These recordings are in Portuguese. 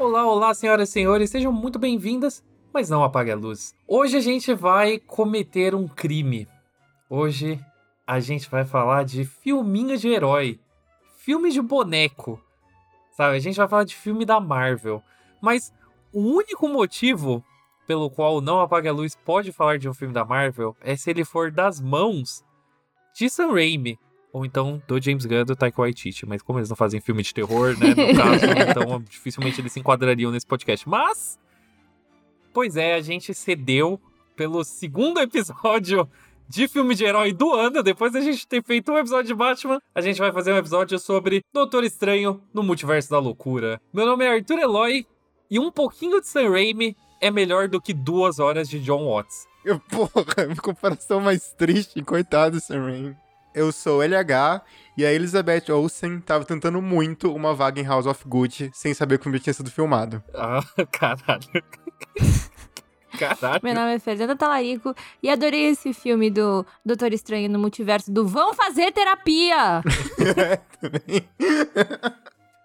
Olá, olá, senhoras e senhores, sejam muito bem-vindas, mas não apague a luz. Hoje a gente vai cometer um crime. Hoje a gente vai falar de filminho de herói, filme de boneco, sabe? A gente vai falar de filme da Marvel. Mas o único motivo pelo qual Não Apague a Luz pode falar de um filme da Marvel é se ele for das mãos de Sam Raimi. Ou então do James Gunn do Taika Waititi. Mas como eles não fazem filme de terror, né? No caso, então dificilmente eles se enquadrariam nesse podcast. Mas, pois é, a gente cedeu pelo segundo episódio de filme de herói do ano. Depois da gente ter feito um episódio de Batman, a gente vai fazer um episódio sobre Doutor Estranho no Multiverso da Loucura. Meu nome é Arthur Eloy e um pouquinho de Sam Raimi é melhor do que duas horas de John Watts. Eu, porra, comparação mais triste, coitado do Sam Raimi. Eu sou LH e a Elizabeth Olsen tava tentando muito uma vaga em House of Gucci sem saber como tinha sido filmado. Ah, caralho. Caralho. Meu nome é Fernanda Talarico e adorei esse filme do Doutor Estranho no Multiverso do Vão Fazer Terapia! é, também.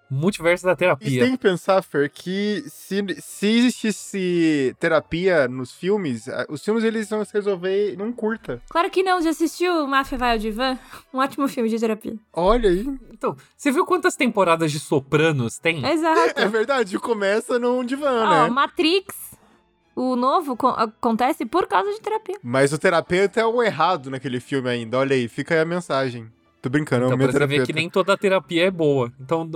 Multiverso da E terapia. tem que pensar, Fer, que se, se existisse terapia nos filmes, os filmes eles vão se resolver num curta. Claro que não, já assistiu Máfia Vai ao Divã? Um ótimo filme de terapia. Olha aí. Então, você viu quantas temporadas de Sopranos tem? Exato. É verdade, começa num divã, Ó, né? Matrix, o novo, co- acontece por causa de terapia. Mas o terapeuta é o errado naquele filme ainda. Olha aí, fica aí a mensagem. Tô brincando, é Então, meu pra ver que nem toda terapia é boa. Então,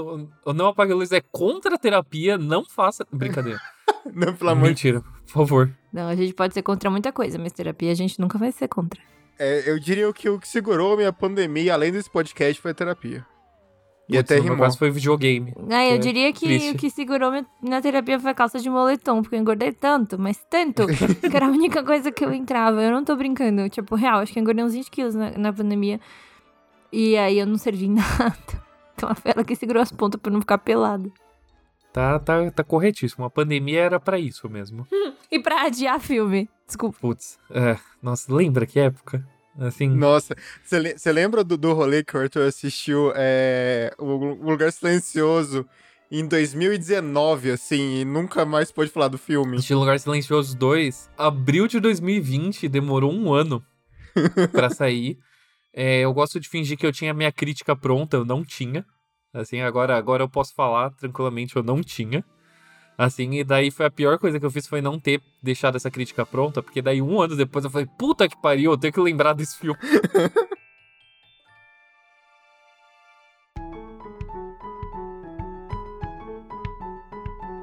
o Não Apague a Luz é contra a terapia, não faça... Brincadeira. Não, pelo amor de Mentira, por favor. Não, a gente pode ser contra muita coisa, mas terapia a gente nunca vai ser contra. É, eu diria que o que segurou a minha pandemia, além desse podcast, foi a terapia. E Putz, até no meu rimou. caso foi videogame. Ah, eu É diria que triste. o que segurou na terapia foi a calça de moletom, porque eu engordei tanto, mas tanto, que era a única coisa que eu entrava. Eu não tô brincando, tipo, real, acho que eu engordei uns 20 quilos na, na pandemia. E aí eu não servi em nada. Então foi ela que segurou as pontas pra não ficar pelada. Tá, tá, tá corretíssimo. A pandemia era pra isso mesmo. E pra adiar filme. Desculpa. Putz, é, nossa, lembra que época? Assim, Nossa, você lembra do, do rolê que o Arthur assistiu é, o, o Lugar Silencioso em 2019, assim, e nunca mais pôde falar do filme? De Lugar Silencioso 2, abril de 2020, demorou um ano pra sair. É, eu gosto de fingir que eu tinha minha crítica pronta, eu não tinha. Assim, agora, agora eu posso falar tranquilamente, eu não tinha. Assim, e daí foi a pior coisa que eu fiz foi não ter deixado essa crítica pronta, porque daí um ano depois eu falei, puta que pariu, eu tenho que lembrar desse filme.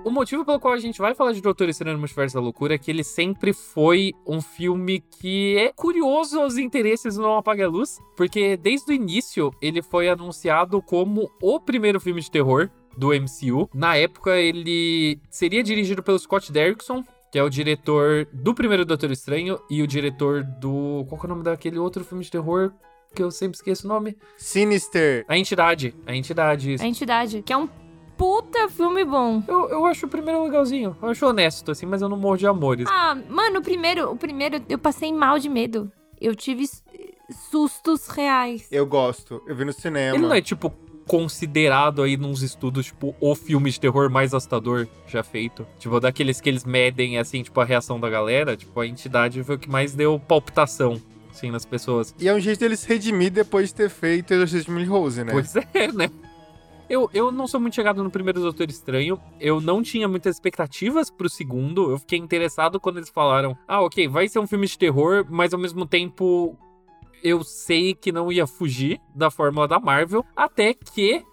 O motivo pelo qual a gente vai falar de Doutor Estranho no Multiverso da Loucura é que ele sempre foi um filme que é curioso aos interesses do Não Apague a Luz, porque desde o início ele foi anunciado como o primeiro filme de terror do MCU. Na época ele seria dirigido pelo Scott Derrickson, que é o diretor do primeiro Doutor Estranho e o diretor do... Qual que é o nome daquele outro filme de terror que eu sempre esqueço o nome? Sinister. A Entidade. A Entidade, isso. A entidade, que é um puta filme bom. Eu, eu acho o primeiro legalzinho. Eu acho honesto, assim, mas eu não morro de amores. Ah, mano, o primeiro, o primeiro eu passei mal de medo. Eu tive sustos reais. Eu gosto, eu vi no cinema. Ele não é, tipo, considerado aí nos estudos, tipo, o filme de terror mais assustador já feito. Tipo, daqueles que eles medem, assim, tipo, a reação da galera. Tipo, a entidade foi o que mais deu palpitação, assim, nas pessoas. E é um jeito deles redimir depois de ter feito o Exorcismo de Rose, né? Pois é, né? Eu, eu não sou muito chegado no primeiro Doutor Estranho. Eu não tinha muitas expectativas pro segundo. Eu fiquei interessado quando eles falaram: ah, ok, vai ser um filme de terror, mas ao mesmo tempo eu sei que não ia fugir da fórmula da Marvel. Até que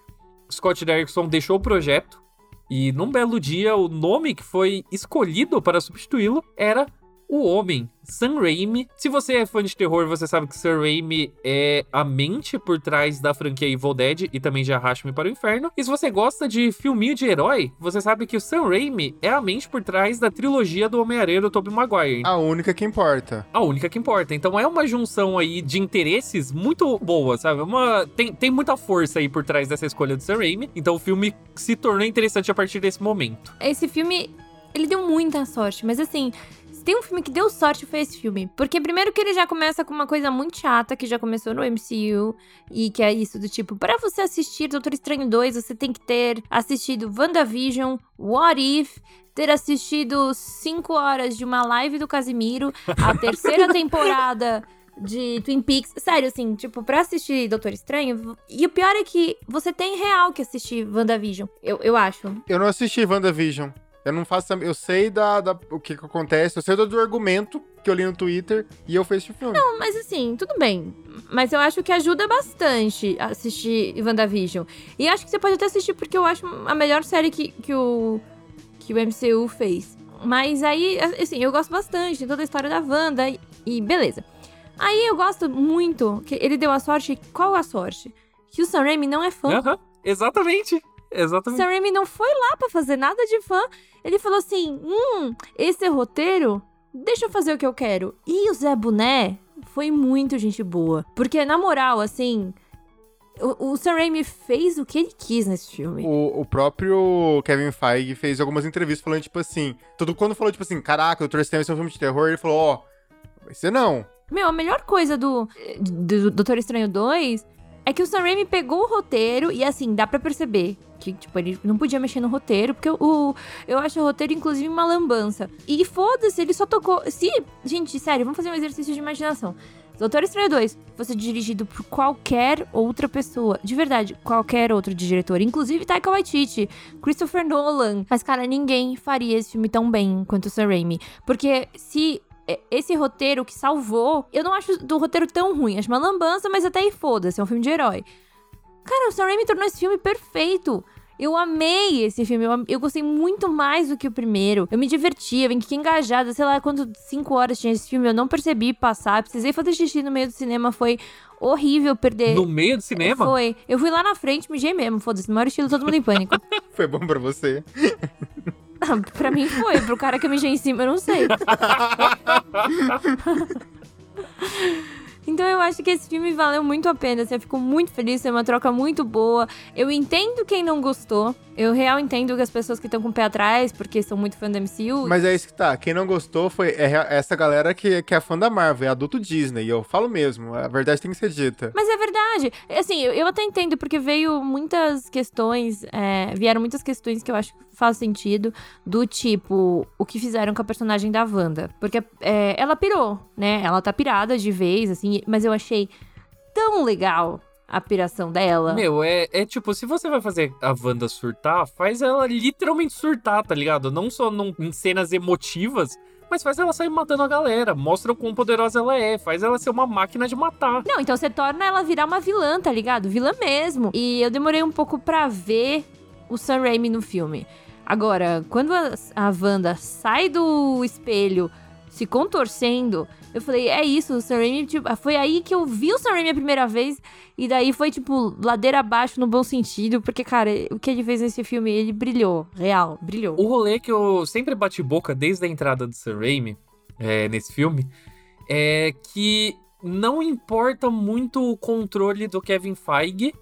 Scott Derrickson deixou o projeto. E num belo dia, o nome que foi escolhido para substituí-lo era o Homem, Sam Raimi. Se você é fã de terror, você sabe que Sam Raimi é a mente por trás da franquia Evil Dead e também de Arraste-me para o Inferno. E se você gosta de filminho de herói, você sabe que o Sam Raimi é a mente por trás da trilogia do Homem-Aranha do Tobey Maguire. A única que importa. A única que importa. Então é uma junção aí de interesses muito boa, sabe? Uma... Tem, tem muita força aí por trás dessa escolha do Sam Raimi. Então o filme se tornou interessante a partir desse momento. Esse filme, ele deu muita sorte, mas assim, Se tem um filme que deu sorte, foi esse filme. Porque primeiro que ele já começa com uma coisa muito chata, que já começou no MCU, e que é isso do tipo, para você assistir Doutor Estranho 2, você tem que ter assistido WandaVision, What If, ter assistido 5 horas de uma live do Casimiro, a terceira temporada de Twin Peaks. Sério, assim, tipo, pra assistir Doutor Estranho. E o pior é que você tem real que assistir WandaVision, eu, eu acho. Eu não assisti WandaVision. Eu não faço. Eu sei da, da o que, que acontece, eu sei do, do argumento que eu li no Twitter e eu fiz esse filme. Não, mas assim, tudo bem. Mas eu acho que ajuda bastante assistir WandaVision. E acho que você pode até assistir porque eu acho a melhor série que, que, o, que o MCU fez. Mas aí, assim, eu gosto bastante de toda a história da Wanda e, e beleza. Aí eu gosto muito que ele deu a sorte. Qual a sorte? Que o Sam Raimi não é fã. Aham, exatamente. Exatamente. Sam Raimi não foi lá pra fazer nada de fã. Ele falou assim: hum, esse é roteiro, deixa eu fazer o que eu quero. E o Zé Boné foi muito gente boa. Porque, na moral, assim. O, o Sam Raimi fez o que ele quis nesse filme. O, o próprio Kevin Feige fez algumas entrevistas falando, tipo assim. Tudo quando falou, tipo assim, caraca, o Estranho vai ser um filme de terror, ele falou, ó, oh, vai ser não. Meu, a melhor coisa do, do Doutor Estranho 2 é que o Sam Raimi pegou o roteiro e, assim, dá pra perceber que, tipo, ele não podia mexer no roteiro, porque o, eu acho o roteiro, inclusive, uma lambança. E foda-se, ele só tocou. Se. Gente, sério, vamos fazer um exercício de imaginação. Doutor Estranho 2 fosse dirigido por qualquer outra pessoa, de verdade, qualquer outro diretor, inclusive Taika Waititi, Christopher Nolan. Mas, cara, ninguém faria esse filme tão bem quanto o Sam Raimi. Porque se esse roteiro que salvou. Eu não acho do roteiro tão ruim. Acho uma lambança, mas até aí foda-se. É um filme de herói. Cara, o Sam Raimi tornou esse filme perfeito. Eu amei esse filme, eu, eu, gostei muito mais do que o primeiro. Eu me divertia, eu fiquei engajada, sei lá quanto, cinco horas tinha esse filme, eu não percebi passar. Precisei fazer xixi no meio do cinema, foi horrível perder. No meio do cinema? Foi. Eu fui lá na frente, mijei mesmo, foda-se, no maior estilo, todo mundo em pânico. foi bom pra você. Ah, pra mim foi, pro cara que eu mijei em cima, eu não sei. Então eu acho que esse filme valeu muito a pena. Assim, eu fico muito feliz, é uma troca muito boa. Eu entendo quem não gostou. Eu real entendo que as pessoas que estão com o pé atrás, porque são muito fã da MCU. Mas é isso que tá. Quem não gostou foi é essa galera que, que é fã da Marvel, é adulto Disney. E eu falo mesmo, a verdade tem que ser dita. Mas é verdade. Assim, eu, eu até entendo, porque veio muitas questões, é, vieram muitas questões que eu acho que faz sentido, do tipo, o que fizeram com a personagem da Wanda. Porque é, ela pirou, né? Ela tá pirada de vez, assim, mas eu achei tão legal a piração dela. Meu, é, é tipo, se você vai fazer a Wanda surtar, faz ela literalmente surtar, tá ligado? Não só num, em cenas emotivas, mas faz ela sair matando a galera. Mostra o quão poderosa ela é. Faz ela ser uma máquina de matar. Não, então você torna ela virar uma vilã, tá ligado? Vilã mesmo. E eu demorei um pouco pra ver o Sam Raimi no filme. Agora, quando a, a Wanda sai do espelho se contorcendo, eu falei, é isso, o Sam Raimi, tipo, foi aí que eu vi o Sam Raimi a primeira vez, e daí foi, tipo, ladeira abaixo no bom sentido, porque, cara, o que ele fez nesse filme, ele brilhou, real, brilhou. O rolê que eu sempre bati boca desde a entrada do Sam Raimi, é, nesse filme, é que não importa muito o controle do Kevin Feige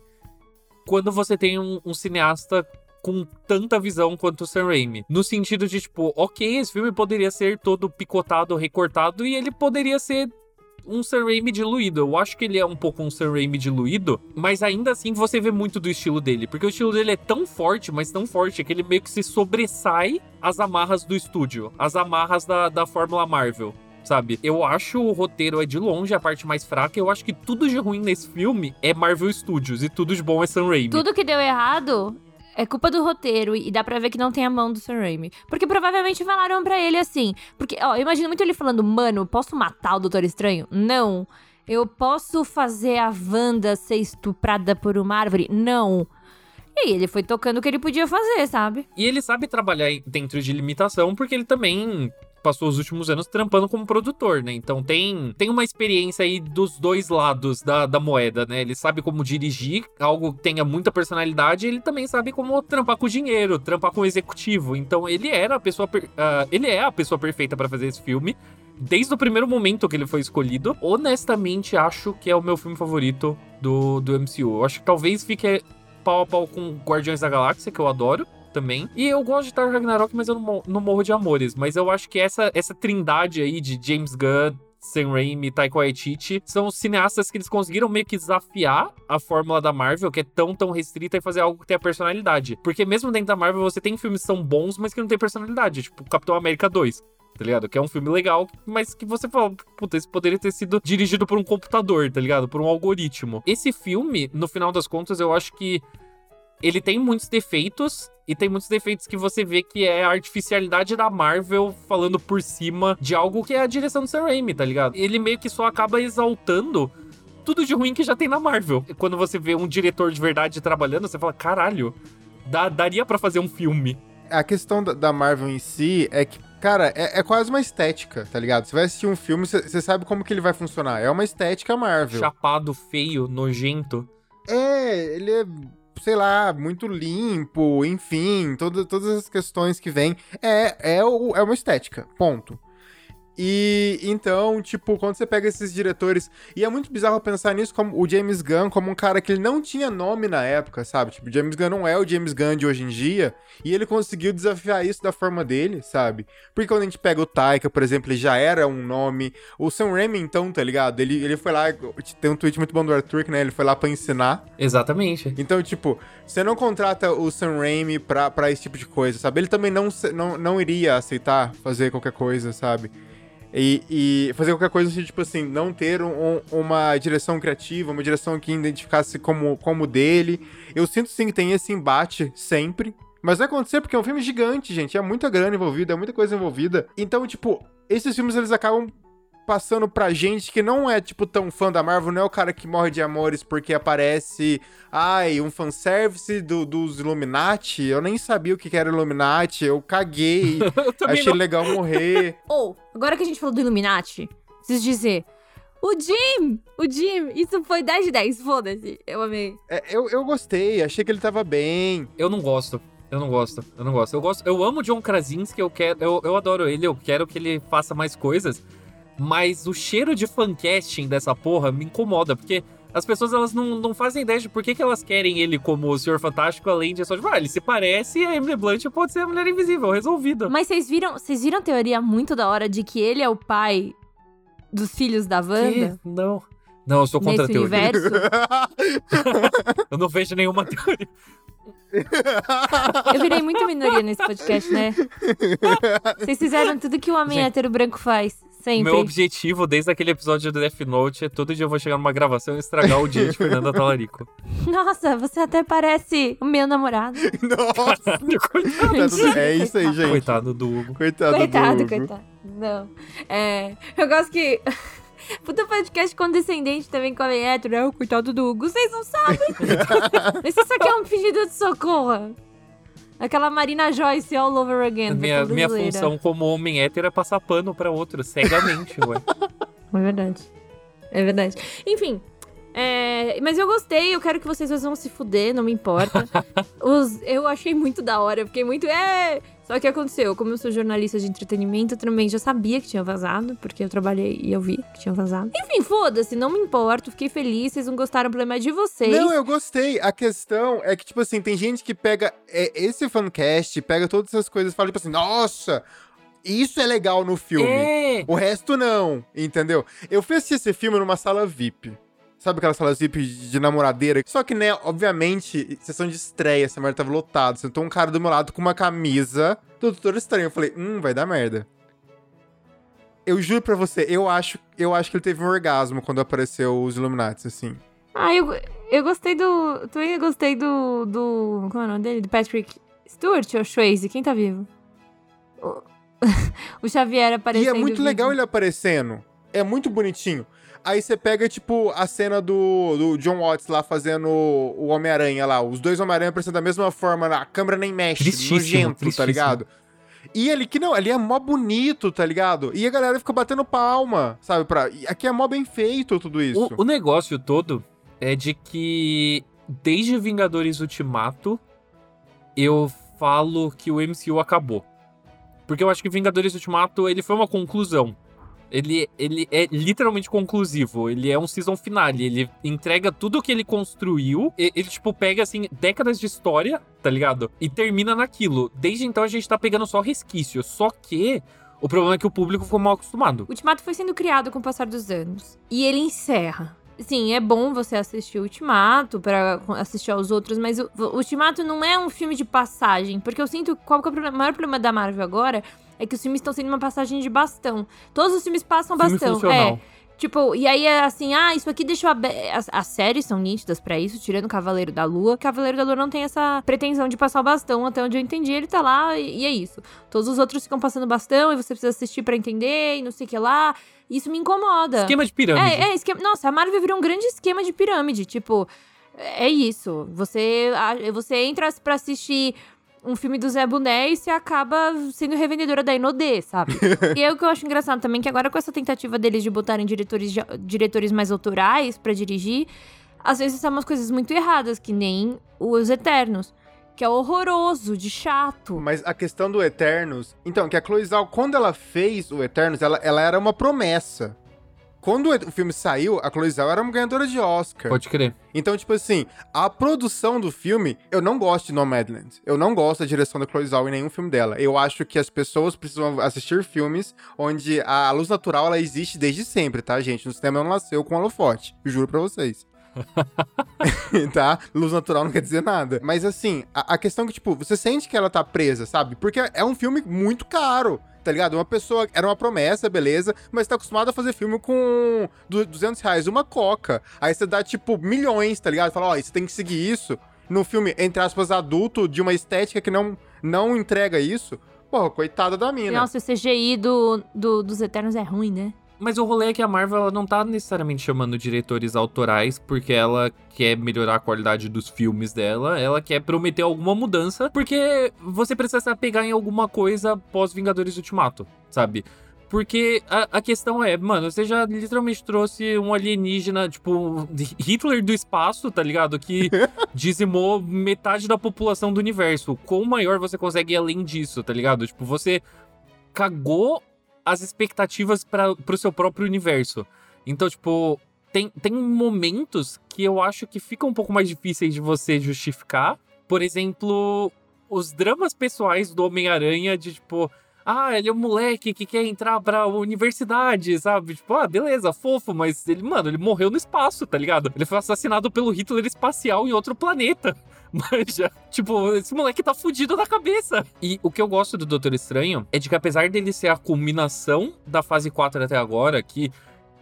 quando você tem um, um cineasta com tanta visão quanto o Sam Raimi. No sentido de, tipo, ok, esse filme poderia ser todo picotado, recortado, e ele poderia ser um Sam Raimi diluído. Eu acho que ele é um pouco um Sam Raimi diluído, mas ainda assim você vê muito do estilo dele. Porque o estilo dele é tão forte, mas tão forte, que ele meio que se sobressai às amarras do estúdio, às amarras da, da Fórmula Marvel. Sabe? Eu acho o roteiro é de longe a parte mais fraca. Eu acho que tudo de ruim nesse filme é Marvel Studios e tudo de bom é Sam Raimi. Tudo que deu errado é culpa do roteiro e dá pra ver que não tem a mão do Sam Raimi. Porque provavelmente falaram pra ele assim. Porque, ó, eu imagino muito ele falando, mano, posso matar o Doutor Estranho? Não. Eu posso fazer a Wanda ser estuprada por uma árvore? Não. E ele foi tocando o que ele podia fazer, sabe? E ele sabe trabalhar dentro de limitação porque ele também passou os últimos anos trampando como produtor, né? Então tem, tem uma experiência aí dos dois lados da, da moeda, né? Ele sabe como dirigir algo que tenha muita personalidade, ele também sabe como trampar com dinheiro, trampar com executivo. Então ele era a pessoa, uh, ele é a pessoa perfeita para fazer esse filme. Desde o primeiro momento que ele foi escolhido, honestamente acho que é o meu filme favorito do, do MCU. Eu acho que talvez fique pau a pau com Guardiões da Galáxia, que eu adoro também. E eu gosto de Thor Ragnarok, mas eu não, não morro de amores. Mas eu acho que essa, essa trindade aí de James Gunn, Sam Raimi Taika Waititi são os cineastas que eles conseguiram meio que desafiar a fórmula da Marvel, que é tão, tão restrita, e fazer algo que tenha personalidade. Porque mesmo dentro da Marvel você tem filmes que são bons, mas que não tem personalidade, tipo Capitão América 2 tá ligado? Que é um filme legal, mas que você fala, puta, esse poderia ter sido dirigido por um computador, tá ligado? Por um algoritmo. Esse filme, no final das contas, eu acho que ele tem muitos defeitos, e tem muitos defeitos que você vê que é a artificialidade da Marvel falando por cima de algo que é a direção do Sam Raimi, tá ligado? Ele meio que só acaba exaltando tudo de ruim que já tem na Marvel. Quando você vê um diretor de verdade trabalhando, você fala, caralho, dá, daria para fazer um filme. A questão da Marvel em si é que Cara, é, é, quase uma estética, tá ligado? Você vai assistir um filme, você sabe como que ele vai funcionar. É uma estética Marvel. Chapado, feio, nojento. É, ele é, sei lá, muito limpo, enfim, todo, todas as questões que vêm. É, é, é uma estética, ponto. E então, tipo, quando você pega esses diretores. E é muito bizarro pensar nisso como o James Gunn, como um cara que ele não tinha nome na época, sabe? Tipo, o James Gunn não é o James Gunn de hoje em dia. E ele conseguiu desafiar isso da forma dele, sabe? Porque quando a gente pega o Taika, por exemplo, ele já era um nome. O Sam Raimi, então, tá ligado? Ele, ele foi lá. Tem um tweet muito bom do Arthur, né? Ele foi lá pra ensinar. Exatamente. Então, tipo, você não contrata o Sam Raimi pra, pra esse tipo de coisa, sabe? Ele também não, não, não iria aceitar fazer qualquer coisa, sabe? E, e, fazer qualquer coisa, tipo assim, não ter um, uma direção criativa, uma direção que identificasse como, como dele. Eu sinto sim que tem esse embate sempre. Mas vai acontecer porque é um filme gigante, gente. É muita grana envolvida, é muita coisa envolvida. Então, tipo, esses filmes eles acabam passando pra gente que não é, tipo, tão fã da Marvel, não é o cara que morre de amores porque aparece, ai, um fanservice do, dos Illuminati. Eu nem sabia o que era Illuminati, eu caguei. eu achei não. legal morrer. Ou, oh, agora que a gente falou do Illuminati, preciso dizer. O Jim! O Jim! Isso foi 10 de 10, foda-se. Eu amei. É, eu, eu gostei, achei que ele tava bem. Eu não gosto. Eu não gosto, eu não gosto. Eu gosto, eu amo John Krasinski, eu quero, eu, eu adoro ele, eu quero que ele faça mais coisas. Mas o cheiro de fancasting dessa porra me incomoda, porque as pessoas elas não, não fazem ideia de por que, que elas querem ele como o Senhor Fantástico, além de só de, ah, ele se parece e a Emily Blunt pode ser a Mulher Invisível, resolvida. Mas vocês viram, vocês viram a teoria muito da hora de que ele é o pai dos filhos da Wanda? Que? Não. Não, eu sou contra Nesse a teoria. Universo? eu não vejo nenhuma teoria. Eu virei muito minoria nesse podcast, né? Vocês fizeram tudo que o homem Gente, hétero branco faz. Sempre. Meu objetivo desde aquele episódio do Death Note é todo dia eu vou chegar numa gravação e estragar o dia de Fernanda Talarico. Nossa, você até parece o meu namorado. Nossa, Caralho, coitado. É isso aí, gente. Coitado do Hugo. Coitado, coitado do Hugo. Coitado, Não. É, eu gosto que... Puta podcast condescendente também com a hétero, é o coitado do Hugo. Vocês não sabem. Esse só quer um pedido de socorro. Aquela Marina Joyce all over again. Minha, minha função como homem hétero é passar pano pra outro, cegamente, ué. É verdade. É verdade. Enfim, é, mas eu gostei, eu quero que vocês vão se fuder, não me importa. Os, eu achei muito da hora, eu fiquei muito. É! Só que aconteceu, como eu sou jornalista de entretenimento, eu também já sabia que tinha vazado, porque eu trabalhei e eu vi que tinha vazado. Enfim, foda-se, não me importo, fiquei feliz, vocês não gostaram, o problema é de vocês. Não, eu gostei. A questão é que, tipo assim, tem gente que pega é, esse fancast, pega todas essas coisas e fala, tipo assim, nossa, isso é legal no filme. É. O resto não, entendeu? Eu fui assistir esse filme numa sala VIP. Sabe aquelas salas VIP de namoradeira? Só que, né, obviamente, sessão de estreia, essa merda tava lotada. Sentou um cara do meu lado com uma camisa do Doutor Estranho. Eu falei, hum, vai dar merda. Eu juro pra você, eu acho, eu acho que ele teve um orgasmo quando apareceu os Illuminati, assim. Ah, eu, eu gostei do. Também gostei do. do. Como é o nome dele? Do Patrick Stewart ou Swayze? Quem tá vivo? O, o Xavier aparecendo. E é muito legal ele aparecendo. É muito bonitinho. Aí você pega, tipo, a cena do, do John Watts lá fazendo o Homem-Aranha lá. Os dois Homem-Aranha aparecendo da mesma forma, a câmera nem mexe, tristíssimo, nojento, tá tristíssimo. tá ligado? E ele que não, ali é mó bonito, tá ligado? E a galera fica batendo palma, sabe? Pra, aqui é mó bem feito tudo isso. O, o negócio todo é de que desde Vingadores Ultimato eu falo que o MCU acabou. Porque eu acho que Vingadores Ultimato ele foi uma conclusão. Ele, ele é literalmente conclusivo. Ele é um season finale. Ele entrega tudo o que ele construiu. Ele, tipo, pega, assim, décadas de história, tá ligado? E termina naquilo. Desde então a gente tá pegando só resquícios. Só que o problema é que o público ficou mal acostumado. Ultimato foi sendo criado com o passar dos anos. E ele encerra. Sim, é bom você assistir o Ultimato pra assistir aos outros, mas o, o Ultimato não é um filme de passagem. Porque eu sinto qual que é o maior problema da Marvel agora é que os filmes estão sendo uma passagem de bastão. Todos os filmes passam Filme bastão. funcional. É. Tipo, e aí é assim, ah, isso aqui deixou aberto. As, as séries são nítidas pra isso, tirando Cavaleiro da Lua. Cavaleiro da Lua não tem essa pretensão de passar o bastão, até onde eu entendi, ele tá lá e, e é isso. Todos os outros ficam passando bastão e você precisa assistir pra entender e não sei o que lá. Isso me incomoda. Esquema de pirâmide. É, é, esquema. Nossa, a Marvel virou um grande esquema de pirâmide. Tipo, é isso. Você, você entra pra assistir um filme do Zé Boné e você acaba sendo revendedora da Inodê, sabe? e é o que eu acho engraçado também, que agora com essa tentativa deles de botarem diretores, diretores mais autorais pra dirigir, às vezes são umas coisas muito erradas, que nem Os Eternos. Que é horroroso, de chato. Mas a questão do Eternos. Então, que a Chloe Zhao, quando ela fez o Eternos, ela, ela era uma promessa. Quando o, filme saiu, a Chloe Zhao era uma ganhadora de Oscar. Pode crer. Então, tipo assim, a produção do filme, eu não gosto de Nomadland. Eu não gosto da direção da Chloe Zhao em nenhum filme dela. Eu acho que as pessoas precisam assistir filmes onde a luz natural ela existe desde sempre, tá, gente? No cinema não nasceu com holofote. Juro pra vocês. tá? Luz natural não quer dizer nada. Mas assim, a, a questão é que, tipo, você sente que ela tá presa, sabe? Porque é um filme muito caro. Tá ligado? Uma pessoa era uma promessa, beleza, mas tá acostumada a fazer filme com du- 200 reais uma coca. Aí você dá, tipo, milhões, tá ligado? Fala, ó, você tem que seguir isso. No filme, entre aspas, adulto, de uma estética que não, não entrega isso. Porra, coitada da mina. Nossa, o CGI do, do- dos Eternos é ruim, né? Mas o rolê é que a Marvel ela não tá necessariamente chamando diretores autorais porque ela quer melhorar a qualidade dos filmes dela, ela quer prometer alguma mudança, porque você precisa se apegar em alguma coisa pós Vingadores Ultimato, sabe? Porque a, a questão é, mano, você já literalmente trouxe um alienígena, tipo, Hitler do espaço, tá ligado? Que dizimou metade da população do universo. Quão maior você consegue ir além disso, tá ligado? Tipo, você cagou as expectativas para pro seu próprio universo. Então, tipo, tem, tem momentos que eu acho que ficam um pouco mais difíceis de você justificar. Por exemplo, os dramas pessoais do Homem-Aranha de tipo. Ah, ele é um moleque que quer entrar pra universidade, sabe? Tipo, ah, beleza, fofo, mas ele, mano, ele morreu no espaço, tá ligado? Ele foi assassinado pelo Hitler espacial em outro planeta. Mas já, tipo, esse moleque tá fudido da cabeça. E o que eu gosto do Doutor Estranho é de que apesar dele ser a culminação da fase 4 até agora, que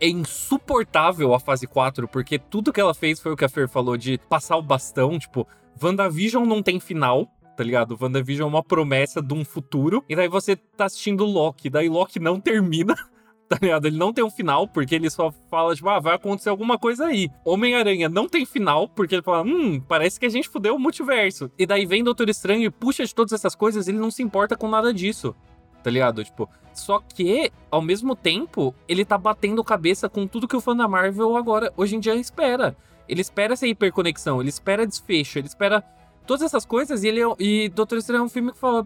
é insuportável a fase 4, porque tudo que ela fez foi o que a Fer falou de passar o bastão, tipo, WandaVision não tem final, tá ligado? WandaVision é uma promessa de um futuro, e daí você tá assistindo Loki, daí Loki não termina. Tá ligado? Ele não tem um final, porque ele só fala, tipo, ah, vai acontecer alguma coisa aí. Homem-Aranha não tem final, porque ele fala, hum, parece que a gente fudeu o multiverso. E daí vem Doutor Estranho e puxa de todas essas coisas, ele não se importa com nada disso. Tá ligado? Tipo, só que, ao mesmo tempo, ele tá batendo cabeça com tudo que o fã da Marvel agora, hoje em dia, espera. Ele espera essa hiperconexão, ele espera desfecho, ele espera todas essas coisas, e ele é- e Doutor Estranho é um filme que fala.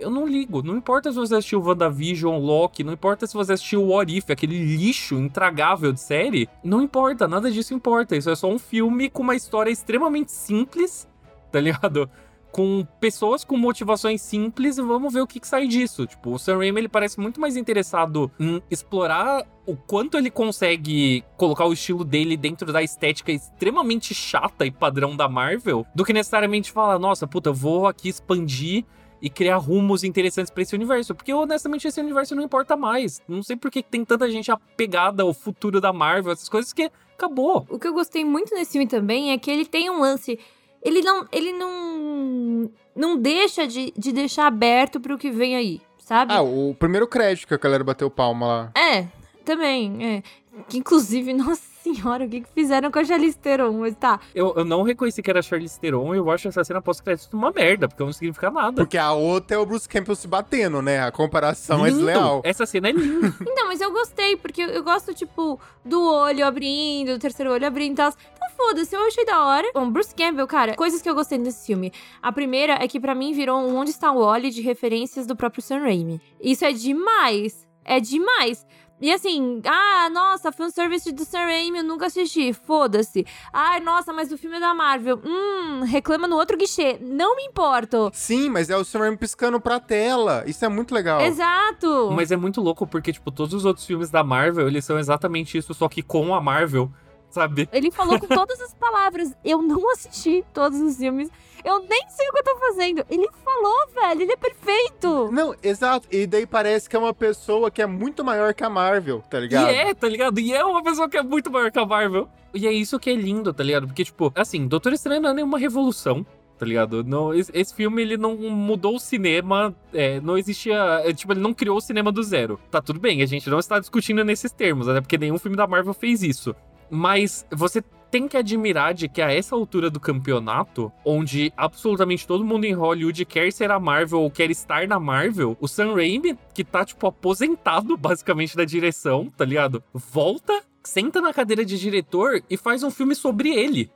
Eu não ligo. Não importa se você assistiu WandaVision, Loki, não importa se você assistiu What If, aquele lixo intragável de série. Não importa, nada disso importa. Isso é só um filme com uma história extremamente simples, tá ligado? Com pessoas com motivações simples e vamos ver o que, que sai disso. Tipo, o Sam Raimi ele parece muito mais interessado em explorar o quanto ele consegue colocar o estilo dele dentro da estética extremamente chata e padrão da Marvel, do que necessariamente falar, nossa, puta, eu vou aqui expandir e criar rumos interessantes pra esse universo. Porque honestamente esse universo não importa mais. Não sei por que tem tanta gente apegada ao futuro da Marvel, essas coisas que acabou. O que eu gostei muito nesse filme também é que ele tem um lance. Ele não. Ele não. Não deixa de, de deixar aberto pro que vem aí, sabe? Ah, o primeiro crédito que a galera bateu palma lá. É, também. É. Que inclusive, nossa senhora, o que, que fizeram com a Charlize Theron? Mas tá. Eu, eu não reconheci que era Charlize Theron e eu acho essa cena pós-crédito uma merda, porque não significa nada. Porque a outra é o Bruce Campbell se batendo, né? A comparação é Lindo. desleal. Essa cena é linda. Então, mas eu gostei, porque eu, eu gosto, tipo, do olho abrindo, do terceiro olho abrindo e tal. Então, foda-se, eu achei da hora. Bom, Bruce Campbell, cara, coisas que eu gostei desse filme. A primeira é que pra mim virou um Onde Está o Wally de referências do próprio Sam Raimi. Isso é demais. É demais. E assim, ah, nossa, fanservice do Sam Raimi, eu nunca assisti, foda-se. Ai, nossa, mas o filme é da Marvel, hum, reclama no outro guichê, não me importo. Sim, mas é o Sam Raimi piscando pra tela, isso é muito legal. Exato. Mas é muito louco porque, tipo, todos os outros filmes da Marvel, eles são exatamente isso, só que com a Marvel, sabe? Ele falou com todas as palavras. Eu não assisti todos os filmes. Eu nem sei o que eu tô fazendo. Ele falou, velho. Ele é perfeito. Não, exato. E daí parece que é uma pessoa que é muito maior que a Marvel, tá ligado? E é, tá ligado? E é uma pessoa que é muito maior que a Marvel. E é isso que é lindo, tá ligado? Porque, tipo, assim, Doutor Estranho não é nenhuma revolução, tá ligado? Não, esse, esse filme, ele não mudou o cinema, é, não existia, é, tipo, ele não criou o cinema do zero. Tá tudo bem, a gente não está discutindo nesses termos, até porque nenhum filme da Marvel fez isso. Mas você tem que admirar de que a essa altura do campeonato, onde absolutamente todo mundo em Hollywood quer ser a Marvel ou quer estar na Marvel, o Sam Raimi, que tá, tipo, aposentado basicamente da direção, tá ligado? Volta, senta na cadeira de diretor e faz um filme sobre ele,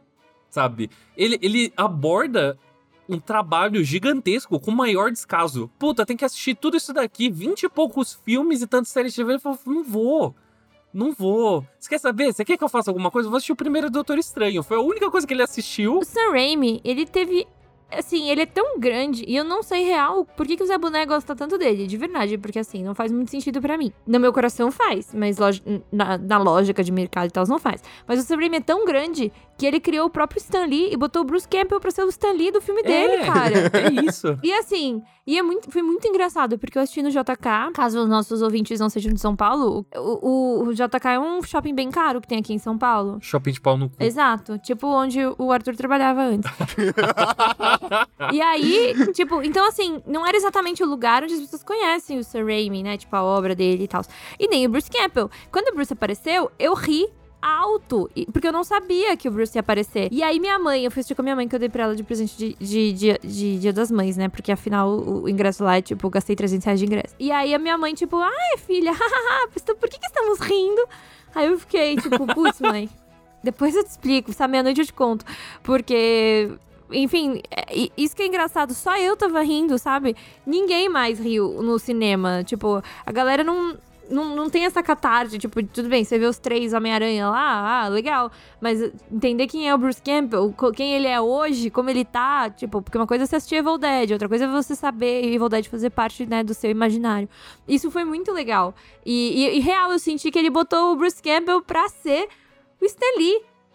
sabe? Ele, ele aborda um trabalho gigantesco com maior descaso. Puta, tem que assistir tudo isso daqui, vinte e poucos filmes e tantas séries de TV. Ele falou, não vou. Não vou. Você quer saber? Você quer que eu faça alguma coisa? Eu vou assistir o primeiro Doutor Estranho. Foi a única coisa que ele assistiu. O Sam Raimi, ele teve. Assim, ele é tão grande e eu não sei real por que, que o Zé Boné gosta tanto dele, de verdade, porque assim, não faz muito sentido pra mim. No meu coração faz, mas na, na lógica de mercado e tal, não faz. Mas o Sam Raimi é tão grande que ele criou o próprio Stan Lee e botou o Bruce Campbell pra ser o Stan Lee do filme dele, É, cara. É isso. E assim, e é muito, foi muito engraçado, porque eu assisti no JK, caso os nossos ouvintes não sejam de São Paulo, o, o, o JK é um shopping bem caro que tem aqui em São Paulo. Shopping de pau no cu. Exato, tipo onde o Arthur trabalhava antes. e aí, tipo, então assim, não era exatamente o lugar onde as pessoas conhecem o Sam Raimi, né? Tipo, a obra dele e tal. E nem o Bruce Campbell. Quando o Bruce apareceu, eu ri alto, porque eu não sabia que o Bruce ia aparecer. E aí minha mãe, eu fui assistir com a minha mãe, que eu dei pra ela de presente de, de, de, de Dia das Mães, né? Porque afinal o, ingresso lá é, tipo, eu gastei 300 reais de ingresso. E aí a minha mãe, tipo, ai filha, por que que estamos rindo? Aí eu fiquei, tipo, putz, mãe, depois eu te explico, à meia-noite eu te conto. Porque, enfim, é- isso que é engraçado, só eu tava rindo, sabe? Ninguém mais riu no cinema. Tipo, a galera não. Não, não tem essa catarse, tipo, tudo bem, você vê os três Homem-Aranha lá, ah, legal. Mas entender quem é o Bruce Campbell, quem ele é hoje, como ele tá, tipo, porque uma coisa é você assistir Evil Dead, outra coisa é você saber Evil Dead fazer parte, né, do seu imaginário. Isso foi muito legal. E, e, e real, eu senti que ele botou o Bruce Campbell pra ser o Stan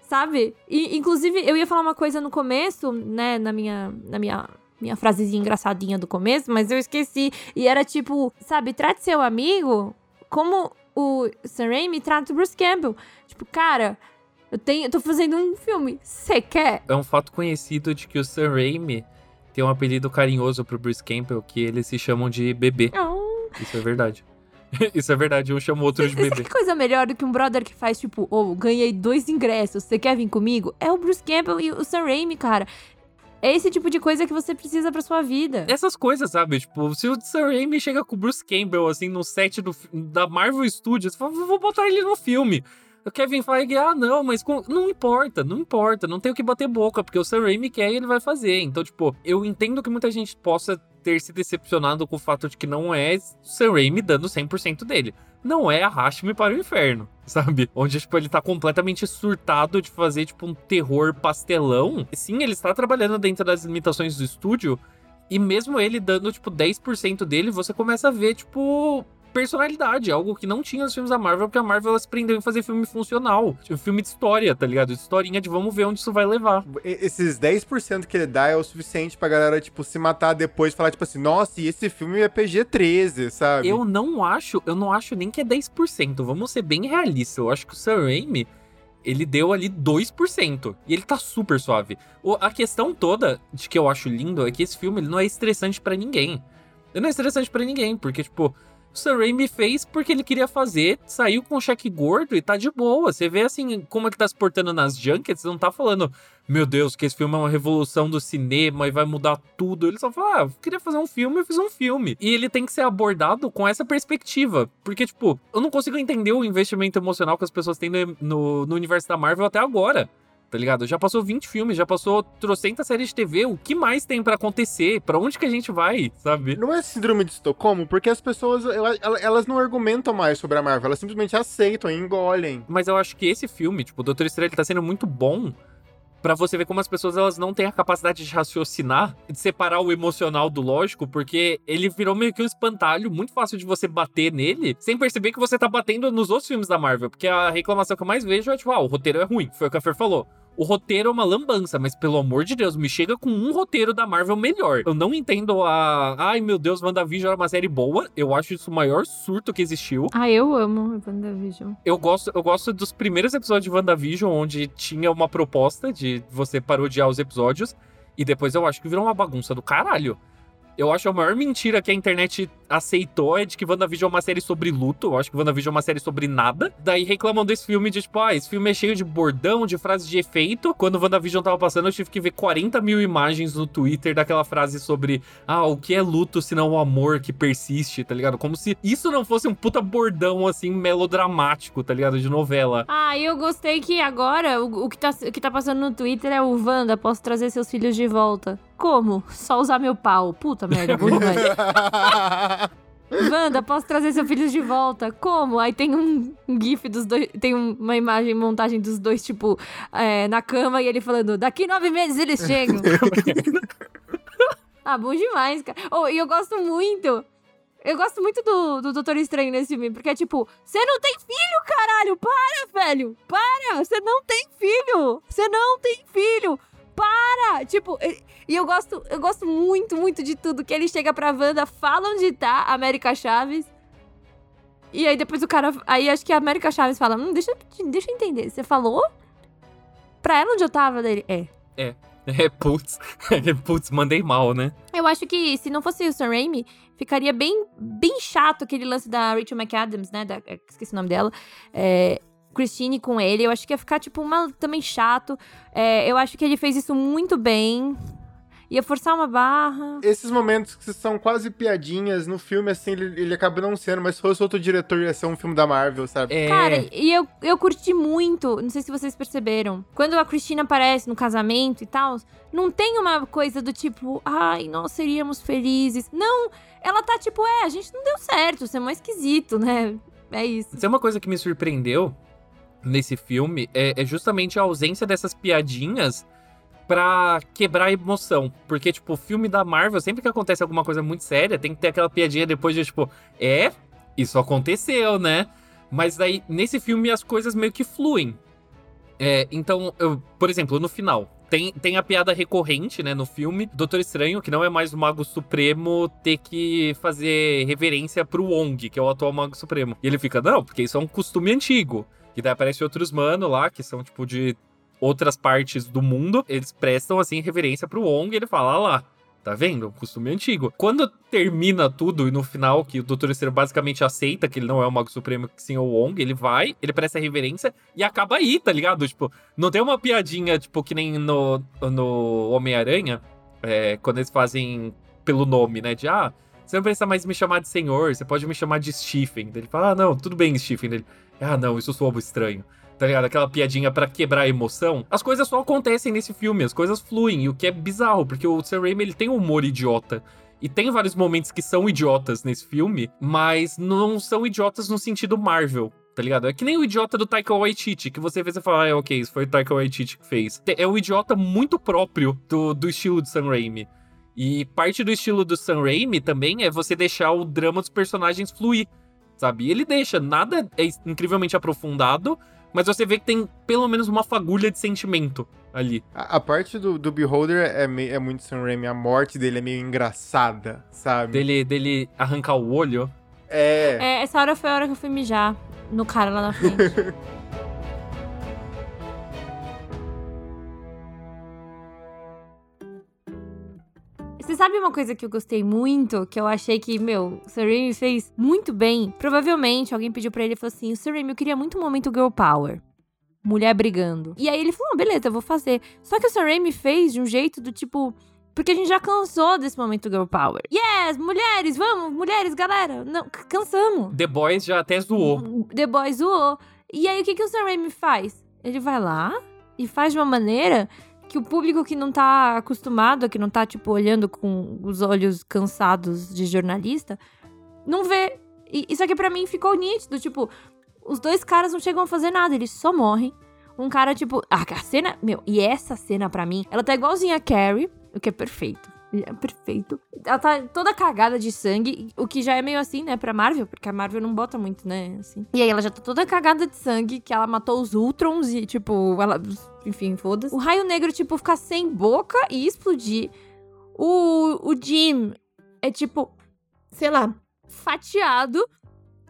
sabe? E, inclusive, eu ia falar uma coisa no começo, né, na minha, na minha, minha frasezinha engraçadinha do começo, mas eu esqueci. E era tipo, sabe, trate seu amigo como o Sam Raimi trata o Bruce Campbell. Tipo, cara, eu, tenho, eu tô fazendo um filme, você quer? É um fato conhecido de que o Sam Raimi tem um apelido carinhoso pro Bruce Campbell, que eles se chamam de bebê. Não. Isso é verdade. Isso é verdade, um chama o outro de bebê. que coisa melhor do que um brother que faz, tipo, ô, ganhei dois ingressos, você quer vir comigo? É o Bruce Campbell e o Sam Raimi, cara. É esse tipo de coisa que você precisa pra sua vida. Essas coisas, sabe? Tipo, se o Sam Raimi chega com o Bruce Campbell, assim, no set do, da Marvel Studios, fala, vou botar ele no filme. O Kevin Feige, ah, não, mas com- não importa, não importa, não tem o que bater boca, porque o Sam Raimi quer e ele vai fazer. Então, tipo, eu entendo que muita gente possa ter se decepcionado com o fato de que não é o Sam Raimi dando 100% dele. Não é Arraste-me para o Inferno, sabe? Onde, tipo, ele tá completamente surtado de fazer, tipo, um terror pastelão. Sim, ele está trabalhando dentro das limitações do estúdio, e mesmo ele dando, tipo, 10% dele, você começa a ver, tipo, personalidade. Algo que não tinha nos filmes da Marvel, porque a Marvel se prendeu em fazer filme funcional. Tipo, filme de história, tá ligado? Historinha de vamos ver onde isso vai levar. Esses 10% que ele dá é o suficiente pra galera, tipo, se matar depois e falar, tipo assim, nossa, e esse filme é PG-13, sabe? Eu não acho, eu não acho nem que é 10%. Vamos ser bem realistas. Eu acho que o Sam Raimi, ele deu ali 2%. E ele tá super suave. O- a questão toda de que eu acho lindo é que esse filme ele não é estressante pra ninguém. Ele não é estressante pra ninguém, porque, tipo, o Sam Raimi fez porque ele queria fazer, saiu com um cheque gordo e tá de boa. Você vê, assim, como é que tá se portando nas junkets, não tá falando, meu Deus, que esse filme é uma revolução do cinema e vai mudar tudo. Ele só fala, ah, queria fazer um filme, eu fiz um filme. E ele tem que ser abordado com essa perspectiva. Porque, tipo, eu não consigo entender o investimento emocional que as pessoas têm no, no, no universo da Marvel até agora. Tá ligado? Já passou 20 filmes, já passou trocentas séries de TV, o que mais tem para acontecer? Para onde que a gente vai, sabe? Não é síndrome de Estocolmo, porque as pessoas, elas, elas não argumentam mais sobre a Marvel, elas simplesmente aceitam e engolem. Mas eu acho que esse filme, tipo, o Doutor Estranho, ele tá sendo muito bom para você ver como as pessoas elas não têm a capacidade de raciocinar, de separar o emocional do lógico, porque ele virou meio que um espantalho muito fácil de você bater nele, sem perceber que você tá batendo nos outros filmes da Marvel, porque a reclamação que eu mais vejo é tipo, ah, o roteiro é ruim, foi o que a Fer falou. O roteiro é uma lambança, mas pelo amor de Deus, me chega com um roteiro da Marvel melhor. Eu não entendo a. Ai meu Deus, WandaVision era uma série boa. Eu acho isso o maior surto que existiu. Ah, eu amo WandaVision. Eu gosto, eu gosto dos primeiros episódios de WandaVision, onde tinha uma proposta de você parodiar os episódios. E depois eu acho que virou uma bagunça do caralho. Eu acho a maior mentira que a internet aceitou é de que WandaVision é uma série sobre luto. Eu acho que WandaVision é uma série sobre nada. Daí reclamam desse filme de tipo, ah, esse filme é cheio de bordão, de frases de efeito. Quando WandaVision tava passando, eu tive que ver 40 mil imagens no Twitter daquela frase sobre, ah, o que é luto se não o amor que persiste, tá ligado? Como se isso não fosse um puta bordão, assim, melodramático, tá ligado? De novela. Ah, eu gostei que agora o, o, que tá, o que tá passando no Twitter é o Wanda, posso trazer seus filhos de volta. Como? Só usar meu pau. Puta merda, bom demais. Wanda, posso trazer seus filhos de volta? Como? Aí tem um, um gif dos dois, tem uma imagem, montagem dos dois, tipo, é, na cama e ele falando, daqui nove meses eles chegam. ah, bom demais, cara. Oh, e eu gosto muito, eu gosto muito do, do Doutor Estranho nesse filme, porque é tipo, você não tem filho, caralho, para, velho, para, você não tem filho, você não tem filho para! Tipo, e eu gosto, eu gosto muito, muito de tudo. Que ele chega pra Wanda, fala onde tá a América Chaves. E aí depois o cara. Aí acho que a América Chaves fala: hum, deixa, deixa eu entender. Você falou pra ela onde eu tava dele? É. É. É, putz. putz, mandei mal, né? Eu acho que se não fosse o Sam Raimi, ficaria bem, bem chato aquele lance da Rachel McAdams, né? Da, esqueci o nome dela. É, Christine com ele. Eu acho que ia ficar, tipo, uma, também chato. É, eu acho que ele fez isso muito bem. Ia forçar uma barra. Esses momentos que são quase piadinhas no filme, assim, ele, ele acaba não sendo, mas se fosse outro diretor, ia ser um filme da Marvel, sabe? É... Cara, e eu, eu curti muito, não sei se vocês perceberam. Quando a Cristina aparece no casamento e tal, não tem uma coisa do tipo, ai, nós seríamos felizes. Não, ela tá tipo, é, a gente não deu certo, isso é mais esquisito, né? É isso. Isso é uma coisa que me surpreendeu nesse filme é, é justamente a ausência dessas piadinhas pra quebrar a emoção. Porque, tipo, o filme da Marvel, sempre que acontece alguma coisa muito séria, tem que ter aquela piadinha depois de, tipo, é, isso aconteceu, né? Mas daí, nesse filme, as coisas meio que fluem. É, então, eu, por exemplo, no final, tem, tem a piada recorrente, né, no filme, Doutor Estranho, que não é mais o Mago Supremo, ter que fazer reverência pro Wong, que é o atual Mago Supremo. E ele fica, não, porque isso é um costume antigo. Que daí aparece outros mano lá, que são, tipo, de outras partes do mundo. Eles prestam, assim, reverência pro Wong e ele fala, ah lá, Tá vendo? Um costume antigo. Quando termina tudo e no final que o Doutor Estranho basicamente aceita que ele não é o Mago Supremo, que sim é o Wong, ele vai, ele presta reverência e acaba aí, tá ligado? Tipo, não tem uma piadinha, tipo, que nem no, no Homem-Aranha, é, quando eles fazem pelo nome, né? De, ah, você não precisa mais me chamar de senhor, você pode me chamar de Stephen. Ele fala, ah, não, tudo bem, Stephen. Ele, ah, não, isso soa estranho. Tá ligado? Aquela piadinha para quebrar a emoção. As coisas só acontecem nesse filme, as coisas fluem, o que é bizarro, porque o Sam Raimi ele tem um humor idiota. E tem vários momentos que são idiotas nesse filme, mas não são idiotas no sentido Marvel, tá ligado? É que nem o idiota do Taika Waititi, que você vê e fala, ah, ok, isso foi o Taika Waititi que fez. É o idiota muito próprio do, do estilo de Sam Raimi. E parte do estilo do Sam Raimi também é você deixar o drama dos personagens fluir sabe? E ele deixa, nada é incrivelmente aprofundado, mas você vê que tem pelo menos uma fagulha de sentimento ali. A, a parte do, do Beholder é, meio, é muito Sam Raimi, a morte dele é meio engraçada, sabe? Dele, dele arrancar o olho. É. é. Essa hora foi a hora que eu fui mijar no cara lá na frente. sabe uma coisa que eu gostei muito, que eu achei que, meu, o Sir fez muito bem? Provavelmente alguém pediu para ele e falou assim: Sir eu queria muito um momento girl power. Mulher brigando. E aí ele falou: beleza, eu vou fazer. Só que o Sir fez de um jeito do tipo. Porque a gente já cansou desse momento girl power. Yes, mulheres, vamos, mulheres, galera. Não, cansamos. The Boys já até zoou. The Boys zoou. E aí o que, que o Sam Raimi faz? Ele vai lá, e faz de uma maneira que o público que não tá acostumado, que não tá, tipo, olhando com os olhos cansados de jornalista, não vê. E isso aqui para mim ficou nítido, tipo, os dois caras não chegam a fazer nada, eles só morrem. Um cara, tipo, a cena, meu, e essa cena para mim, ela tá igualzinha a Carrie, o que é perfeito. É perfeito. Ela tá toda cagada de sangue, o que já é meio assim, né, pra Marvel, porque a Marvel não bota muito, né, assim. E aí ela já tá toda cagada de sangue, que ela matou os Ultrons e, tipo, ela. Enfim, foda-se. O raio negro, tipo, ficar sem boca e explodir. O, o Jim é, tipo, sei lá, fatiado.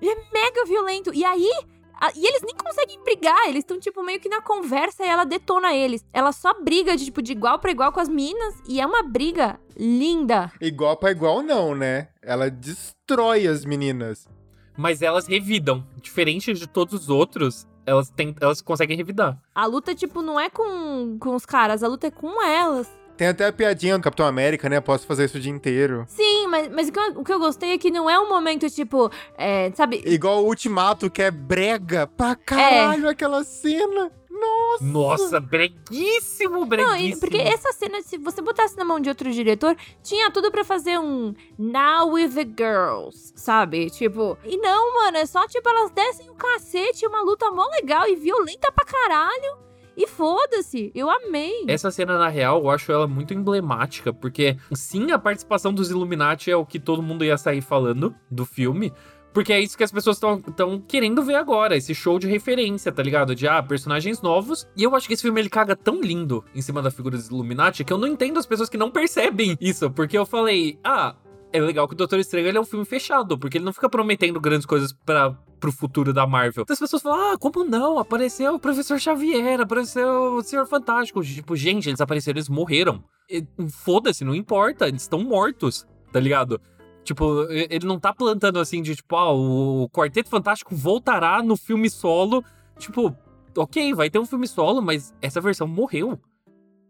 E é mega violento. E aí, a, e eles nem conseguem brigar, eles estão, tipo, meio que na conversa e ela detona eles. Ela só briga, de, tipo, de igual para igual com as minas. E é uma briga linda. Igual pra igual, não, né? Ela destrói as meninas. Mas elas revidam. Diferente de todos os outros, elas, tem, elas conseguem revidar. A luta, tipo, não é com, com os caras, a luta é com elas. Tem até a piadinha do Capitão América, né? Posso fazer isso o dia inteiro. Sim, mas, mas o, que eu, o que eu gostei é que não é um momento, tipo, é, sabe? Igual o Ultimato, que é brega pra caralho aquela cena. Nossa! Nossa, breguíssimo, Não, breguíssimo. e- porque essa cena, se você botasse na mão de outro diretor, tinha tudo pra fazer um Now with the Girls, sabe? Tipo, e não, mano, é só tipo elas descem o cacete, uma luta mó legal e violenta pra caralho. E foda-se, eu amei. Essa cena, na real, eu acho ela muito emblemática, porque sim, a participação dos Illuminati é o que todo mundo ia sair falando do filme. Porque é isso que as pessoas estão querendo ver agora, esse show de referência, tá ligado? De, ah, personagens novos. E eu acho que esse filme, ele caga tão lindo em cima da figura dos Illuminati, que eu não entendo as pessoas que não percebem isso. Porque eu falei, ah, é legal que o Doutor Estranho é um filme fechado, porque ele não fica prometendo grandes coisas para pro futuro da Marvel. Então as pessoas falam, ah, como não? Apareceu o Professor Xavier, apareceu o Senhor Fantástico. Tipo, gente, eles apareceram, eles morreram. Foda-se, não importa, eles estão mortos, tá ligado? Tipo, ele não tá plantando assim de tipo, ah, o Quarteto Fantástico voltará no filme solo. Tipo, ok, vai ter um filme solo, mas essa versão morreu.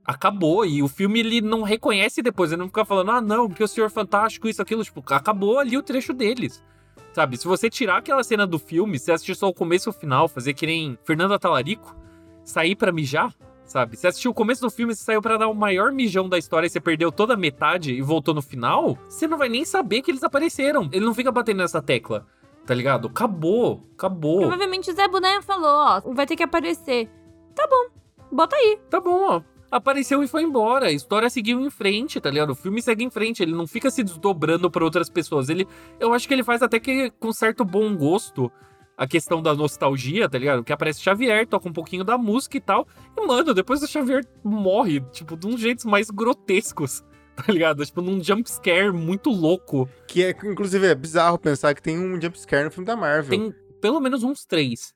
Acabou. E o filme ele não reconhece depois. Ele não fica falando, ah, não, porque o Senhor Fantástico, isso, aquilo. Tipo, acabou ali o trecho deles. Sabe? Se você tirar aquela cena do filme, você assistir só o começo e o final, fazer que nem Fernanda Talarico, sair pra mijar, sabe? Você assistiu o começo do filme, você saiu pra dar o maior mijão da história e você perdeu toda a metade e voltou no final, você não vai nem saber que eles apareceram. Ele não fica batendo nessa tecla, tá ligado? Acabou, acabou. Provavelmente o Zé Boné falou, ó, vai ter que aparecer. Tá bom, bota aí. Tá bom, ó. Apareceu e foi embora. A história seguiu em frente, tá ligado? O filme segue em frente. Ele não fica se desdobrando pra outras pessoas. Ele, eu acho que ele faz até que com certo bom gosto a questão da nostalgia, tá ligado? Que aparece Xavier, toca um pouquinho da música e tal. E, mano, depois o Xavier morre, tipo, de uns jeitos mais grotescos, tá ligado? Tipo, num jumpscare muito louco. Que é, inclusive, é bizarro pensar que tem um jumpscare no filme da Marvel. Tem pelo menos uns três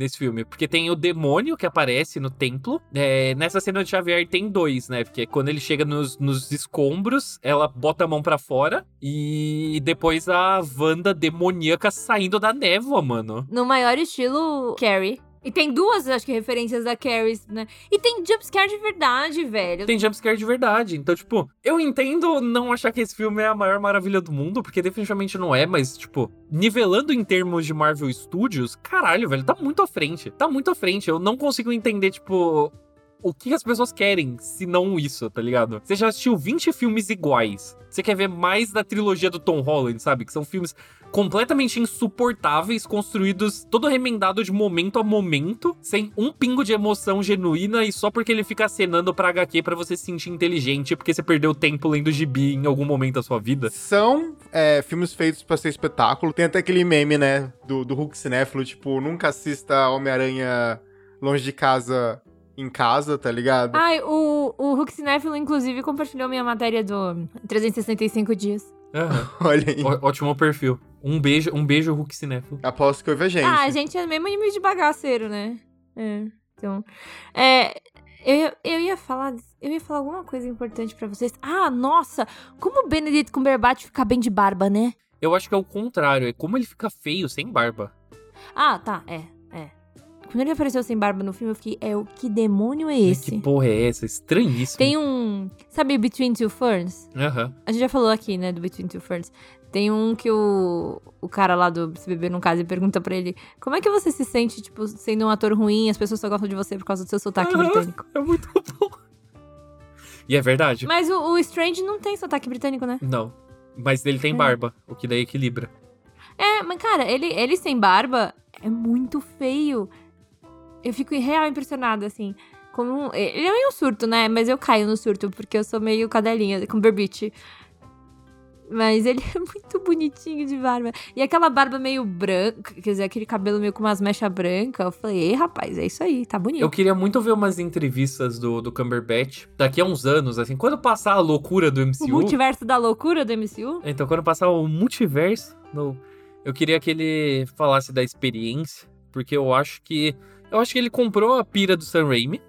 nesse filme. Porque tem o demônio que aparece no templo. É, nessa cena de Xavier tem dois, né? Porque quando ele chega nos, nos escombros, ela bota a mão pra fora. E depois a Wanda demoníaca saindo da névoa, mano. No maior estilo Carrie. E tem duas, acho que, referências da Carrie, né? E tem jumpscare de verdade, velho. Tem jumpscare de verdade. Então, tipo, eu entendo não achar que esse filme é a maior maravilha do mundo, porque definitivamente não é, mas, tipo, nivelando em termos de Marvel Studios, caralho, velho, tá muito à frente. Tá muito à frente. Eu não consigo entender, tipo. O que as pessoas querem, se não isso, tá ligado? Você já assistiu 20 filmes iguais. Você quer ver mais da trilogia do Tom Holland, sabe? Que são filmes completamente insuportáveis, construídos todo remendado de momento a momento, sem um pingo de emoção genuína e só porque ele fica acenando pra HQ pra você se sentir inteligente, porque você perdeu tempo lendo gibi em algum momento da sua vida. São é, filmes feitos pra ser espetáculo. Tem até aquele meme, né, do, do Hulk cinéfilo, tipo, nunca assista Homem-Aranha longe de casa em casa, tá ligado? Ai, o, o Hulk Cinéfilo, inclusive, compartilhou minha matéria do 365 dias. Aham. Olha aí. Ó- Ótimo perfil. Um beijo, um beijo, Hulk Cinéfilo. Aposto que ouve a gente. Ah, a gente é mesmo nível de bagaceiro, né? É, então... É, eu, ia- eu ia falar... Eu ia falar alguma coisa importante pra vocês. Ah, nossa! Como o Benedict Cumberbatch fica bem de barba, né? Eu acho que é o contrário, é como ele fica feio sem barba. Ah, tá, é. Quando ele apareceu sem barba no filme, eu fiquei, é o que demônio é esse? Que porra é essa? Estranhíssimo. Tem um. Sabe Between Two Ferns? Aham. A gente já falou aqui, né, do Between Two Ferns. Tem um que o, o cara lá do Se Beber Num Caso pergunta pra ele como é que você se sente, tipo, sendo um ator ruim as pessoas só gostam de você por causa do seu sotaque Aham. britânico. É muito bom. E é verdade? Mas o, o Strange não tem sotaque britânico, né? Não. Mas ele tem É. barba, o que daí equilibra. É, mas cara, ele, ele sem barba é muito feio. Eu fico real impressionada, assim. Como. Ele é meio surto, né? Mas eu caio no surto, porque eu sou meio cadelinha, com berbite. Mas ele é muito bonitinho de barba. E aquela barba meio branca, quer dizer, aquele cabelo meio com umas mechas brancas. Eu falei, ei, rapaz, é isso aí, tá bonito. Eu queria muito ver umas entrevistas do, do Cumberbatch daqui a uns anos, assim, quando passar a loucura do O MCU. multiverso da loucura do MCU? Então, quando passar o multiverso, no- eu queria que ele falasse da experiência, porque eu acho que. Eu acho que ele comprou a pira do Sam Raimi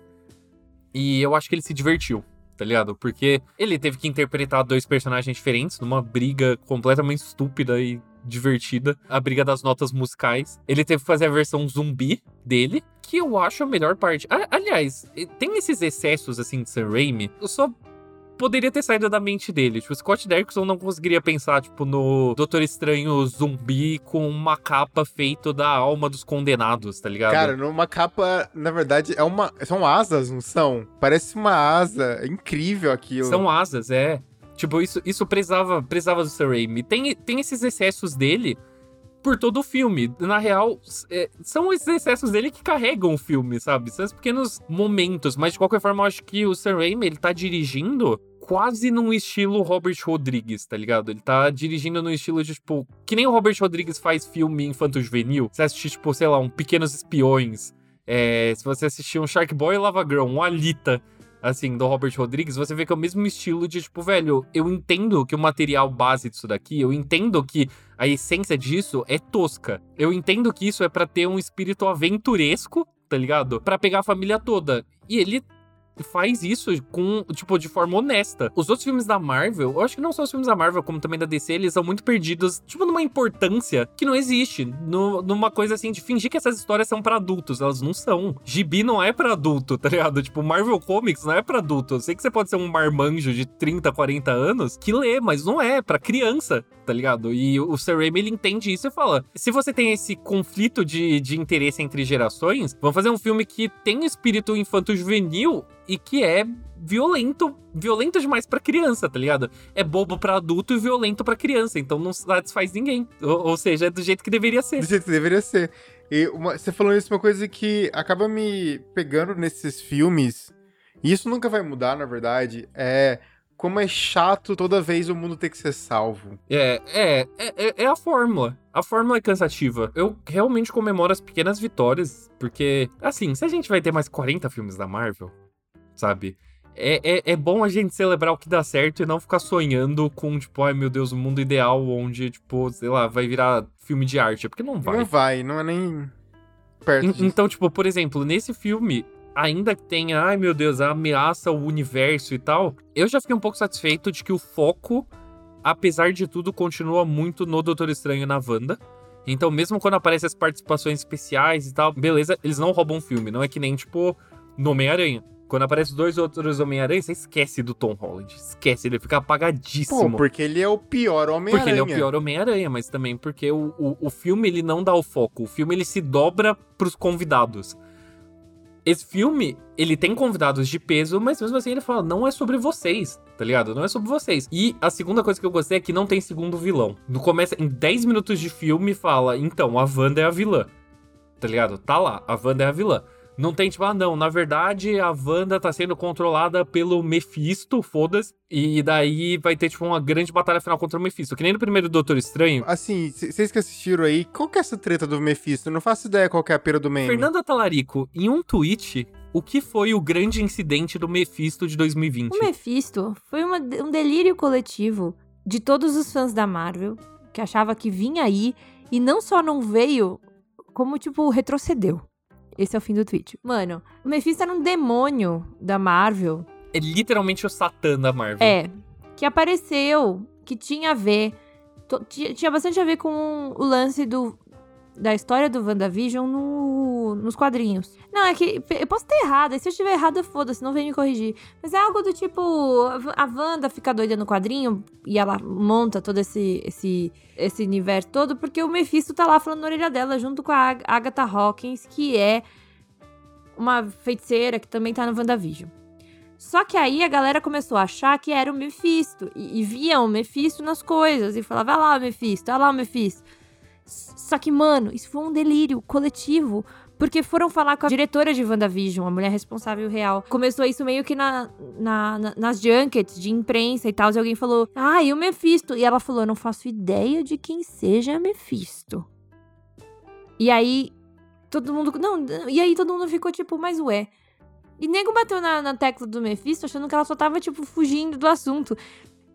e eu acho que ele se divertiu, tá ligado? Porque ele teve que interpretar dois personagens diferentes numa briga completamente estúpida e divertida a briga das notas musicais. Ele teve que fazer a versão zumbi dele, que eu acho a melhor parte. Aliás, tem esses excessos assim de Sam Raimi, eu só poderia ter saído da mente dele. Tipo, o Scott Derrickson não conseguiria pensar, tipo, no Doutor Estranho zumbi com uma capa feita da alma dos condenados, tá ligado? Cara, numa capa, na verdade, é uma. São asas, não são? Parece uma asa. É incrível aquilo. São asas, é. Tipo, isso, isso precisava, precisava do Sam Raimi. Tem, tem esses excessos dele por todo o filme. Na real, é, são esses excessos dele que carregam o filme, sabe? São esses pequenos momentos. Mas, de qualquer forma, eu acho que o Sam Raimi, ele tá dirigindo quase num estilo Robert Rodrigues, tá ligado? Ele tá dirigindo num estilo de, tipo... Que nem o Robert Rodrigues faz filme infanto-juvenil. Você assistir, tipo, sei lá, um Pequenos Espiões. É, se você assistir um Shark Boy e Lava Girl, um Alita assim, do Robert Rodrigues, você vê que é o mesmo estilo de, tipo, velho, eu entendo que o material base disso daqui, eu entendo que a essência disso é tosca. Eu entendo que isso é pra ter um espírito aventuresco, tá ligado? Pra pegar a família toda. E ele faz isso com, tipo, de forma honesta. Os outros filmes da Marvel, eu acho que não só os filmes da Marvel, como também da DC, eles são muito perdidos, tipo, numa importância que não existe. No- numa coisa assim de fingir que essas histórias são pra adultos. Elas não são. Gibi não é pra adulto, tá ligado? Tipo, Marvel Comics não é pra adulto. Eu sei que você pode ser um marmanjo de 30, 40 anos que lê, mas não é, pra criança, tá ligado? E o Sam Raimi, ele entende isso e fala: se você tem esse conflito de, de interesse entre gerações, vamos fazer um filme que tem espírito infanto-juvenil e que é violento, violento demais pra criança, tá ligado? É bobo pra adulto e violento pra criança, então não satisfaz ninguém. Ou, ou seja, é do jeito que deveria ser. Do jeito que deveria ser. E uma- você falou isso, uma coisa que acaba me pegando nesses filmes, e isso nunca vai mudar, na verdade, é como é chato toda vez o mundo ter que ser salvo. É, é, é, é- é a fórmula. A fórmula é cansativa. Eu realmente comemoro as pequenas vitórias, porque, assim, se a gente vai ter mais 40 filmes da Marvel, sabe? É, é, é bom a gente celebrar o que dá certo e não ficar sonhando com, tipo, ai meu Deus, o mundo ideal onde, tipo, sei lá, vai virar filme de arte. Porque não vai. Não vai, não é nem perto En- disso. Então, tipo, por exemplo, nesse filme, ainda que tenha, ai meu Deus, a ameaça ao universo e tal, eu já fiquei um pouco satisfeito de que o foco, apesar de tudo, continua muito no Doutor Estranho e na Wanda. Então, mesmo quando aparecem as participações especiais e tal, beleza, eles não roubam o filme. Não é que nem, tipo, no Homem-Aranha. Quando aparecem dois outros Homem-Aranha, você esquece do Tom Holland. Esquece, ele fica Pô, apagadíssimo. porque ele é o pior Homem-Aranha. Porque ele é o pior Homem-Aranha, mas também porque o, o, o filme ele não dá o foco. O filme ele se dobra pros convidados. Esse filme, ele tem convidados de peso, mas mesmo assim ele fala, não é sobre vocês, tá ligado? Não é sobre vocês. E a segunda coisa que eu gostei é que não tem segundo vilão. No começo, em 10 minutos de filme, fala, então, a Wanda é a vilã. Tá ligado? Tá lá, a Wanda é a vilã. Não tem tipo, ah, não, na verdade a Wanda tá sendo controlada pelo Mephisto, foda-se. E daí vai ter, tipo, uma grande batalha final contra o Mephisto. Que nem no primeiro Doutor Estranho. Assim, vocês que assistiram aí, qual que é essa treta do Mephisto? Eu não faço ideia qual que é a pera do meme. Fernanda Talarico, em um tweet, o que foi o grande incidente do Mephisto de 2020? O Mephisto foi uma- um delírio coletivo de todos os fãs da Marvel, que achava que vinha aí e não só não veio, como, tipo, retrocedeu. Esse é o fim do tweet. Mano, o Mephisto era um demônio da Marvel. É literalmente o Satã da Marvel. É. Que apareceu, que tinha a ver. tinha bastante a ver com o lance do. Da história do WandaVision no, no, nos quadrinhos. Não, é que eu posso ter errado, e se eu estiver errado, foda-se, não vem me corrigir. Mas é algo do tipo, a Wanda fica doida no quadrinho e ela monta todo esse, esse, esse universo todo, porque o Mephisto tá lá falando na orelha dela, junto com a Agatha Hawkins, que é uma feiticeira que também tá no WandaVision. Só que aí a galera começou a achar que era o Mephisto. E, e via o Mephisto nas coisas. E falava, olha lá o Mephisto, olha lá o Mephisto. Só que, mano, isso foi um delírio coletivo. Porque foram falar com a diretora de WandaVision, a mulher responsável real. Começou isso meio que na, na, na, nas junkets de imprensa e tal. E alguém falou, ah, e o Mephisto? E ela falou, não faço ideia de quem seja Mephisto. E aí, todo mundo. Não, e aí todo mundo ficou tipo, mas ué. E nego bateu na, na tecla do Mephisto achando que ela só tava, tipo, fugindo do assunto.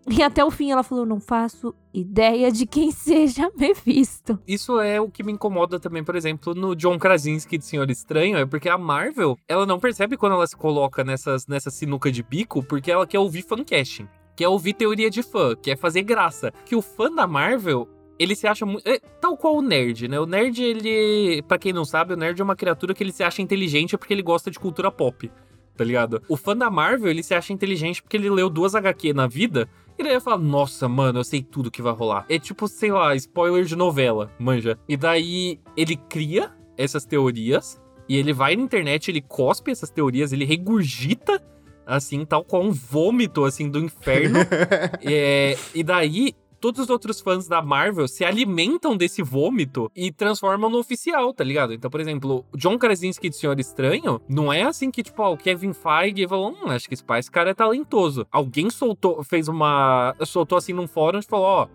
E até o fim ela falou: não faço ideia de quem seja Mephisto. Isso é o que me incomoda também, por exemplo, no John Krasinski de Senhor Estranho, é porque a Marvel, ela não percebe quando ela se coloca nessas, nessa sinuca de bico, porque ela quer ouvir fancasting. Quer ouvir teoria de fã, quer fazer graça. Que o fã da Marvel, ele se acha muito. É, tal qual o nerd, né? O nerd, ele. para quem não sabe, o nerd é uma criatura que ele se acha inteligente porque ele gosta de cultura pop. Tá ligado? O fã da Marvel, ele se acha inteligente porque ele leu duas HQ na vida. E daí ele fala, nossa, mano, eu sei tudo que vai rolar. É tipo, sei lá, spoiler de novela, manja. E daí ele cria essas teorias. E ele vai na internet, ele cospe essas teorias, ele regurgita assim, tal qual um vômito, assim, do inferno. é, e daí todos os outros fãs da Marvel se alimentam desse vômito e transformam no oficial, tá ligado? Então, por exemplo, John Krasinski de Senhor Estranho, não é assim que, tipo, ó, o Kevin Feige falou, hum, acho que esse, esse cara é talentoso. Alguém soltou, fez uma... soltou assim num fórum e falou, ó,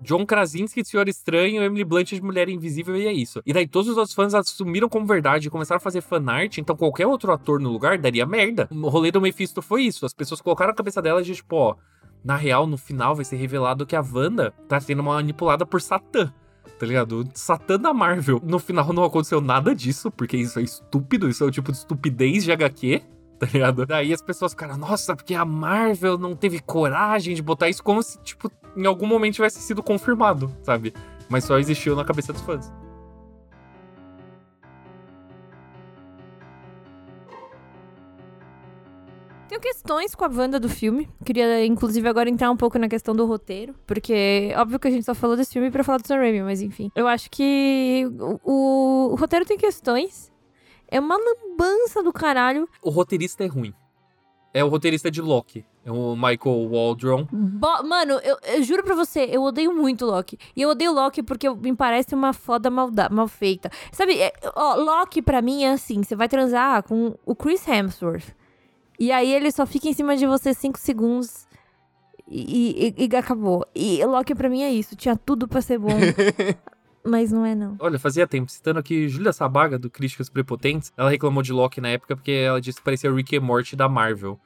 John Krasinski de Senhor Estranho, Emily Blunt de Mulher Invisível e é isso. E daí todos os outros fãs assumiram como verdade e começaram a fazer fanart, então qualquer outro ator no lugar daria merda. O rolê do Mephisto foi isso, as pessoas colocaram a cabeça dela de tipo, ó, na real, no final vai ser revelado que a Wanda tá sendo manipulada por Satã. Tá ligado? Satã da Marvel. No final não aconteceu nada disso, porque isso é estúpido, isso é o tipo de estupidez de HQ tá ligado? Daí as pessoas ficaram, nossa, porque a Marvel não teve coragem de botar isso como se, tipo, em algum momento tivesse sido confirmado, sabe? Mas só existiu na cabeça dos fãs. Tenho questões com a Wanda do filme. Queria, inclusive, agora entrar um pouco na questão do roteiro. Porque, óbvio que a gente só falou desse filme pra falar do Sam Raimi, mas enfim. Eu acho que o, o, roteiro tem questões. É uma lambança do caralho. O roteirista é ruim. É o roteirista de Loki. É o Michael Waldron. Bo Mano, eu, eu, juro pra você, eu odeio muito Loki. E eu odeio Loki porque me parece uma foda malda mal feita. Sabe, é, ó, Loki pra mim é assim: você vai transar com o Chris Hemsworth. E aí ele só fica em cima de você 5 segundos e, e, e, acabou. E Loki pra mim é isso, tinha tudo pra ser bom. mas não é não. Olha, fazia tempo, citando aqui Julia Sabaga, do Críticas Prepotentes, ela reclamou de Loki na época porque ela disse que parecia Rick e Morty da Marvel.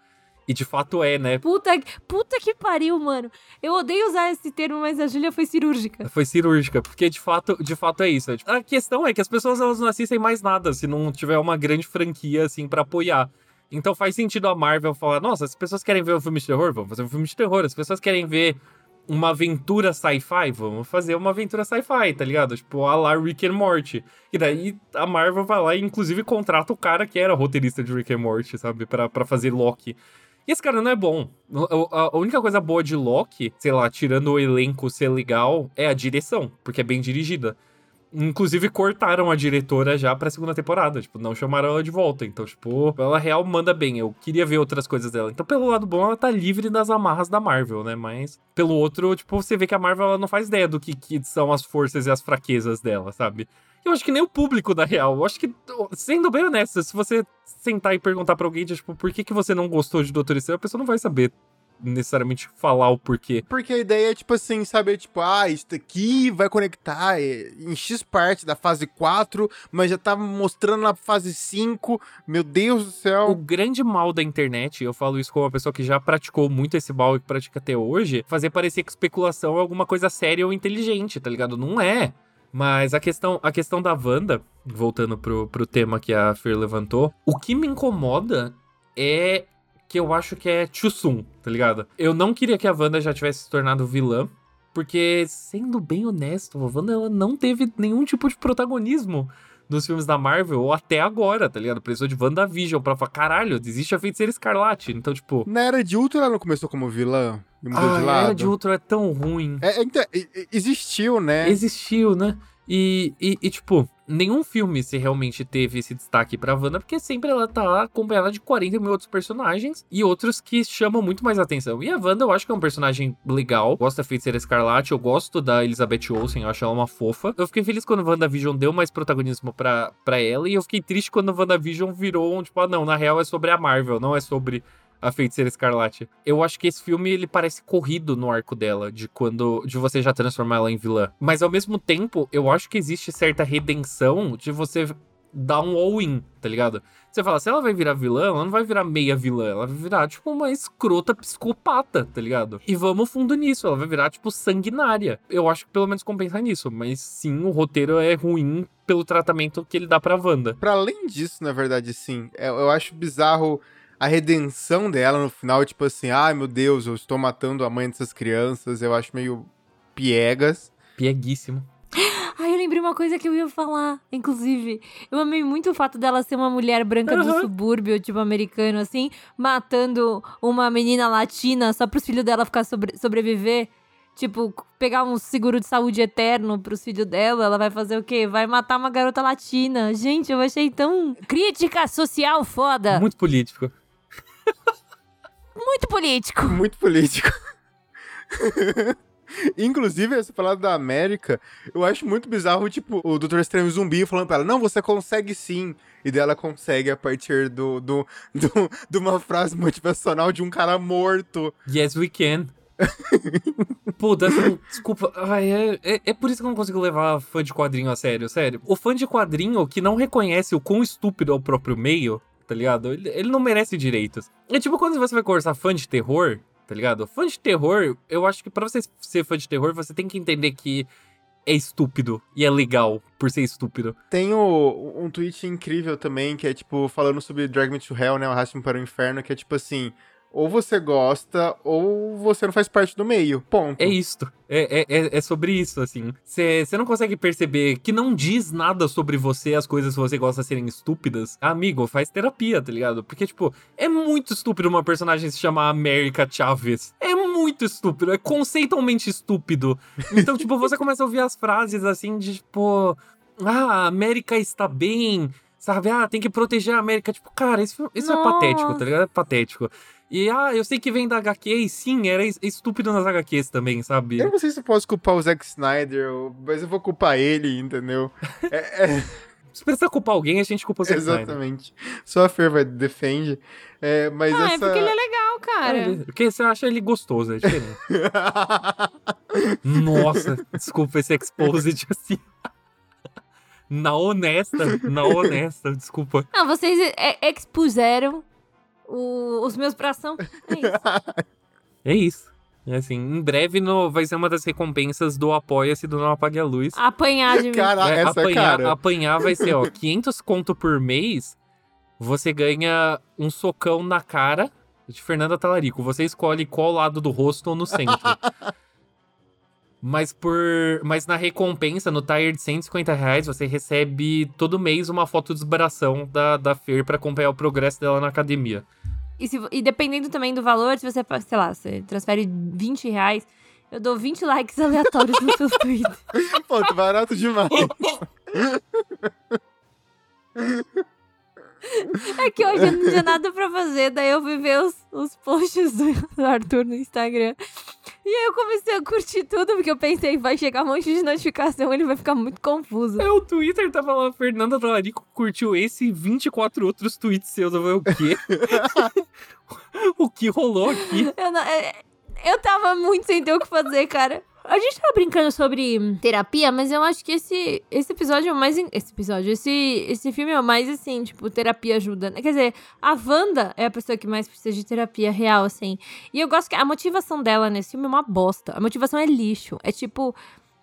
E de fato é, né? Puta, puta que pariu, mano. Eu odeio usar esse termo, mas a Julia foi cirúrgica. Foi cirúrgica, porque de fato, de fato é isso. A questão é que as pessoas elas não assistem mais nada se não tiver uma grande franquia assim para apoiar. Então faz sentido a Marvel falar: nossa, as pessoas querem ver um filme de terror, vamos fazer um filme de terror. As pessoas querem ver uma aventura sci-fi, vamos fazer uma aventura sci-fi, tá ligado? Tipo, a la Rick and Morty. E daí a Marvel vai lá e inclusive contrata o cara que era roteirista de Rick and Morty, sabe? Pra, pra fazer Loki. E esse cara não é bom. A única coisa boa de Loki, sei lá, tirando o elenco ser legal, é a direção, porque é bem dirigida. Inclusive, cortaram a diretora já pra segunda temporada. Tipo, não chamaram ela de volta. Então, tipo, ela real manda bem. Eu queria ver outras coisas dela. Então, pelo lado bom, ela tá livre das amarras da Marvel, né? Mas, pelo outro, tipo, você vê que a Marvel ela não faz ideia do que, que são as forças e as fraquezas dela, sabe? Eu acho que nem o público, da real. Eu acho que, sendo bem honesto, se você sentar e perguntar pra alguém, tipo, por que, que você não gostou de Doutor Estranho, a pessoa não vai saber necessariamente falar o porquê. Porque a ideia é, tipo assim, saber, tipo, ah, isso aqui vai conectar em X parte da fase 4, mas já tá mostrando na fase 5. Meu Deus do céu. O grande mal da internet, eu falo isso como uma pessoa que já praticou muito esse mal e que pratica até hoje, fazer parecer que especulação é alguma coisa séria ou inteligente, tá ligado? Não é. Mas a questão, a questão da Wanda, voltando pro, pro tema que a Fer levantou, o que me incomoda é que eu acho que é Chusun, tá ligado? Eu não queria que a Wanda já tivesse se tornado vilã, porque, sendo bem honesto, a Wanda ela não teve nenhum tipo de protagonismo nos filmes da Marvel até agora, tá ligado? Precisou de WandaVision pra falar, caralho, existe a feiticeira escarlate. Então, tipo. Na era de Ultra ela não começou como vilã e mudou Ah, de a lado. Era de Ultron é tão ruim. É, então, existiu, né? Existiu, né? E, e, e, tipo, nenhum filme se realmente teve esse destaque pra Wanda, porque sempre ela tá acompanhada de 40 mil outros personagens e outros que chamam muito mais atenção. E a Wanda eu acho que é um personagem legal. Gosto da Feiticeira Escarlate, eu gosto da Elizabeth Olsen, eu acho ela uma fofa. Eu fiquei feliz quando WandaVision deu mais protagonismo pra, pra ela, e eu fiquei triste quando WandaVision virou um, tipo, ah, não, na real é sobre a Marvel, não é sobre a Feiticeira Escarlate. Eu acho que esse filme ele parece corrido no arco dela, de quando de você já transformar ela em vilã. Mas ao mesmo tempo, eu acho que existe certa redenção de você dar um all-in, tá ligado? Você fala, se ela vai virar vilã, ela não vai virar meia vilã, ela vai virar, tipo, uma escrota psicopata, tá ligado? E vamos fundo nisso, ela vai virar, tipo, sanguinária. Eu acho que pelo menos compensa nisso, mas sim, o roteiro é ruim pelo tratamento que ele dá pra Wanda. Pra além disso, na verdade, sim. é- Eu acho bizarro a redenção dela no final, tipo assim, ai meu Deus, eu estou matando a mãe dessas crianças. Eu acho meio piegas. Pieguíssimo. Ai, eu lembrei uma coisa que eu ia falar, inclusive. Eu amei muito o fato dela ser uma mulher branca do Aham. subúrbio, tipo, americano, assim, matando uma menina latina só pros filhos dela ficar sobre- sobreviver. Tipo, pegar um seguro de saúde eterno pros filhos dela, ela vai fazer o quê? Vai matar uma garota latina. Gente, eu achei tão. Crítica social foda. Muito, Muito político. Muito político. Inclusive, essa palavra da América, eu acho muito bizarro, tipo, o Dr. Estranho zumbi falando pra ela, não, você consegue sim. E dela consegue a partir do, do, do- de uma frase motivacional de um cara morto. Yes, we can. Puta, assim, desculpa. Ai, é, é, é por isso que eu não consigo levar fã de quadrinho a sério, sério. O fã de quadrinho que não reconhece o quão estúpido é o próprio meio, tá ligado? Ele, ele não merece direitos. É tipo quando você vai conversar fã de terror, tá ligado? Fã de terror, eu acho que pra você ser fã de terror, você tem que entender que é estúpido e é legal por ser estúpido. Tem o- um tweet incrível também, que é, tipo, falando sobre Drag Me to Hell, né, o Arraste-me para o Inferno, que é, tipo assim, ou você gosta, ou você não faz parte do meio, ponto. É isto. É, é, é- é sobre isso, assim. Você não consegue perceber que não diz nada sobre você, as coisas que você gosta serem estúpidas. Amigo, faz terapia, tá ligado? Porque, tipo, é muito estúpido uma personagem se chamar América Chaves. É muito estúpido, é conceitualmente estúpido. Então, tipo, você começa a ouvir as frases assim de, tipo, ah, América está bem. Sabe, ah, tem que proteger a América. Tipo, cara, isso, isso é patético, tá ligado? É patético. E, ah, eu sei que vem da HQ, e sim, era es- estúpido nas HQs também, sabe? Eu não sei se eu posso culpar o Zack Snyder, mas eu vou culpar ele, entendeu? É- é- Se precisa culpar alguém, a gente culpa o Zack Snyder. exatamente. Só a Fer vai defende. É, mas Ah, é essa... porque ele é legal, cara. É, Porque você acha ele gostoso, é diferente. Nossa, desculpa esse exposed assim. Na honesta, na honesta, desculpa. Não, vocês é, expuseram o- os meus bração. É isso. É isso. É assim, em breve no, vai ser uma das recompensas do Apoia-se do Não Apague a Luz. Apanhar de mim. Cara, É, essa apanhar, cara. apanhar vai ser, ó, 500 conto por mês, você ganha um socão na cara de Fernanda Talarico. Você escolhe qual lado do rosto ou no centro. Mas por. Mas na recompensa, no tire de 150 reais, você recebe todo mês uma foto de desbração da, da Fer pra acompanhar o progresso dela na academia. E, se- e dependendo também do valor, se você, sei lá, você transfere 20 reais, eu dou 20 likes aleatórios nos seus tweets. Pô, tá barato demais. É que hoje eu não tinha nada pra fazer, daí eu fui ver os, os posts do Arthur no Instagram. E aí eu comecei a curtir tudo, porque eu pensei, vai chegar um monte de notificação, ele vai ficar muito confuso. É, o Twitter tava lá, Fernanda Talarico curtiu esse e 24 outros tweets seus. Eu falei, o quê? o que rolou aqui? Eu, não- é- eu tava muito sem ter o que fazer, cara. A gente tava brincando sobre terapia, mas eu acho que esse, esse episódio é o mais. Esse episódio, esse, esse filme é o mais assim, tipo, terapia ajuda. né? Quer dizer, a Wanda é a pessoa que mais precisa de terapia real, assim. E eu gosto que a motivação dela nesse filme é uma bosta. A motivação é lixo. É tipo.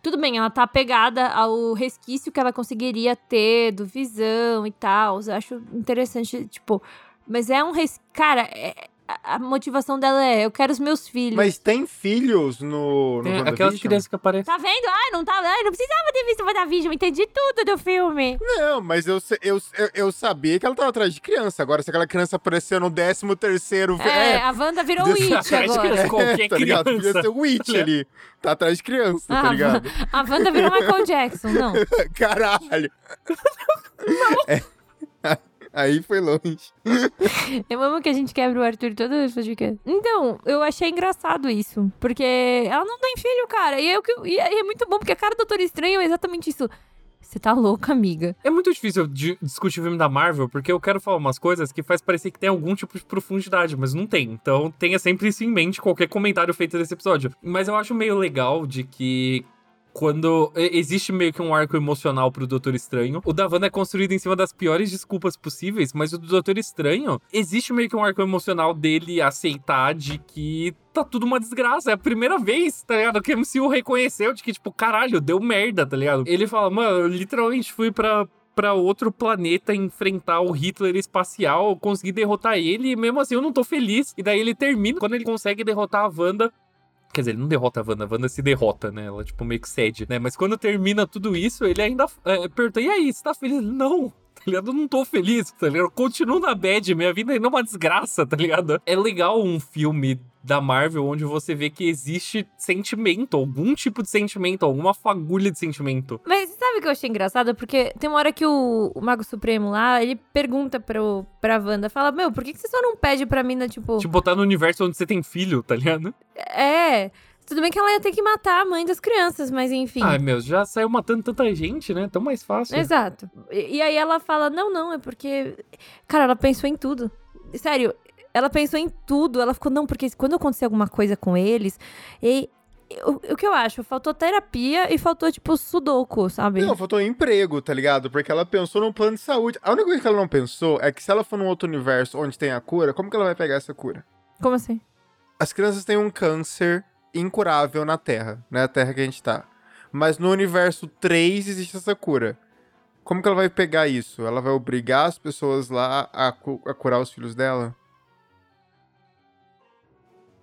Tudo bem, ela tá apegada ao resquício que ela conseguiria ter do visão e tal. Eu acho interessante, tipo. Mas é um res... Cara, é, a, motivação dela é: eu quero os meus filhos. Mas tem filhos no, no Tem aquelas crianças que aparecem. Tá vendo? Ai, não tá. Ai, não precisava ter visto o WandaVision, eu entendi tudo do filme. Não, mas eu, eu, eu, eu sabia que ela tava atrás de criança. Agora, se aquela criança apareceu no 13 terceiro... É, a Wanda virou o Desse- de agora. qualquer tá ligado? Podia ser o Witch ali. Tá atrás de criança, tá Ah, ligado? A Wanda virou Michael Jackson, não. Caralho. É. Aí foi longe. Eu amo que a gente quebra o Arthur todo vez que podcast. Então, eu achei engraçado isso. Porque ela não tem filho, cara. E é, e é- e é muito bom, porque a cara do Doutor Estranho é exatamente isso. Você tá louca, amiga. É muito difícil de discutir o filme da Marvel, porque eu quero falar umas coisas que faz parecer que tem algum tipo de profundidade, mas não tem. Então tenha sempre isso em mente, qualquer comentário feito desse episódio. Mas eu acho meio legal de que. Quando existe meio que um arco emocional pro Doutor Estranho, o da Wanda é construído em cima das piores desculpas possíveis, mas o do Doutor Estranho, existe meio que um arco emocional dele aceitar de que tá tudo uma desgraça. É a primeira vez, tá ligado? Que o MCU reconheceu de que, tipo, caralho, deu merda, tá ligado? Ele fala, mano, eu literalmente fui pra, pra outro planeta enfrentar o Hitler espacial, eu consegui derrotar ele, e mesmo assim eu não tô feliz. E daí ele termina, quando ele consegue derrotar a Wanda. Quer dizer, ele não derrota a Wanda, a Wanda se derrota, né? Ela, tipo, meio que cede, né? Mas quando termina tudo isso, ele ainda é, pergunta: e aí, você tá feliz? Não, ligado? Eu não tô feliz, tá ligado? Eu continuo na bad, minha vida ainda é uma desgraça, tá ligado? É legal um filme da Marvel onde você vê que existe sentimento, algum tipo de sentimento, alguma fagulha de sentimento. Mas sabe o que eu achei engraçado? Porque tem uma hora que o, o Mago Supremo lá, ele pergunta pro, pra Wanda, fala, meu, por que, que você só não pede pra mina, tipo... Tipo, botar no universo onde você tem filho, tá ligado? É, tudo bem que ela ia ter que matar a mãe das crianças, mas enfim. Ai, meu, já saiu matando tanta gente, né? Tão mais fácil. Exato. E, e aí ela fala, não, não, é porque... Cara, ela pensou em tudo. Sério, ela pensou em tudo. Ela ficou, não, porque quando acontecer alguma coisa com eles... E, o, o que eu acho? Faltou terapia e faltou, tipo, sudoku, sabe? Não, faltou emprego, tá ligado? Porque ela pensou num plano de saúde. A única coisa que ela não pensou é que se ela for num outro universo onde tem a cura, como que ela vai pegar essa cura? Como assim? As crianças têm um câncer incurável na Terra, né? A Terra que a gente tá. Mas no universo 3 existe essa cura. Como que ela vai pegar isso? Ela vai obrigar as pessoas lá a, cu- a curar os filhos dela?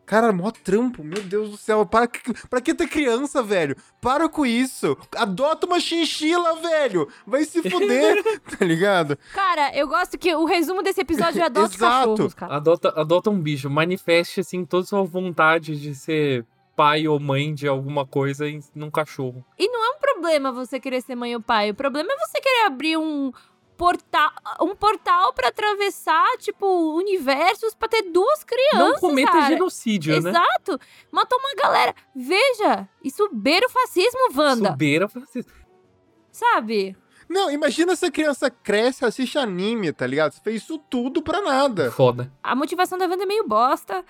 Cara, mó trampo, meu Deus do céu. Para, pra que ter criança, velho? Para com isso. Adota uma chinchila, velho. Vai se fuder, tá ligado? Cara, eu gosto que o resumo desse episódio é adota Exato. cachorros, cara. Adota, adota um bicho, manifeste, assim, toda sua vontade de ser pai ou mãe de alguma coisa em, num cachorro. E não é um problema você querer ser mãe ou pai. O problema é você querer abrir um portal, um portal para atravessar, tipo, universos pra ter duas crianças, não cometa cara. genocídio, né? Exato. Matou uma galera. Veja, isso beira o fascismo, Wanda. Subeira fascista. Sabe? Não, imagina se a criança cresce, assiste anime, tá ligado? Você fez isso tudo pra nada. Foda. A motivação da Wanda é meio bosta.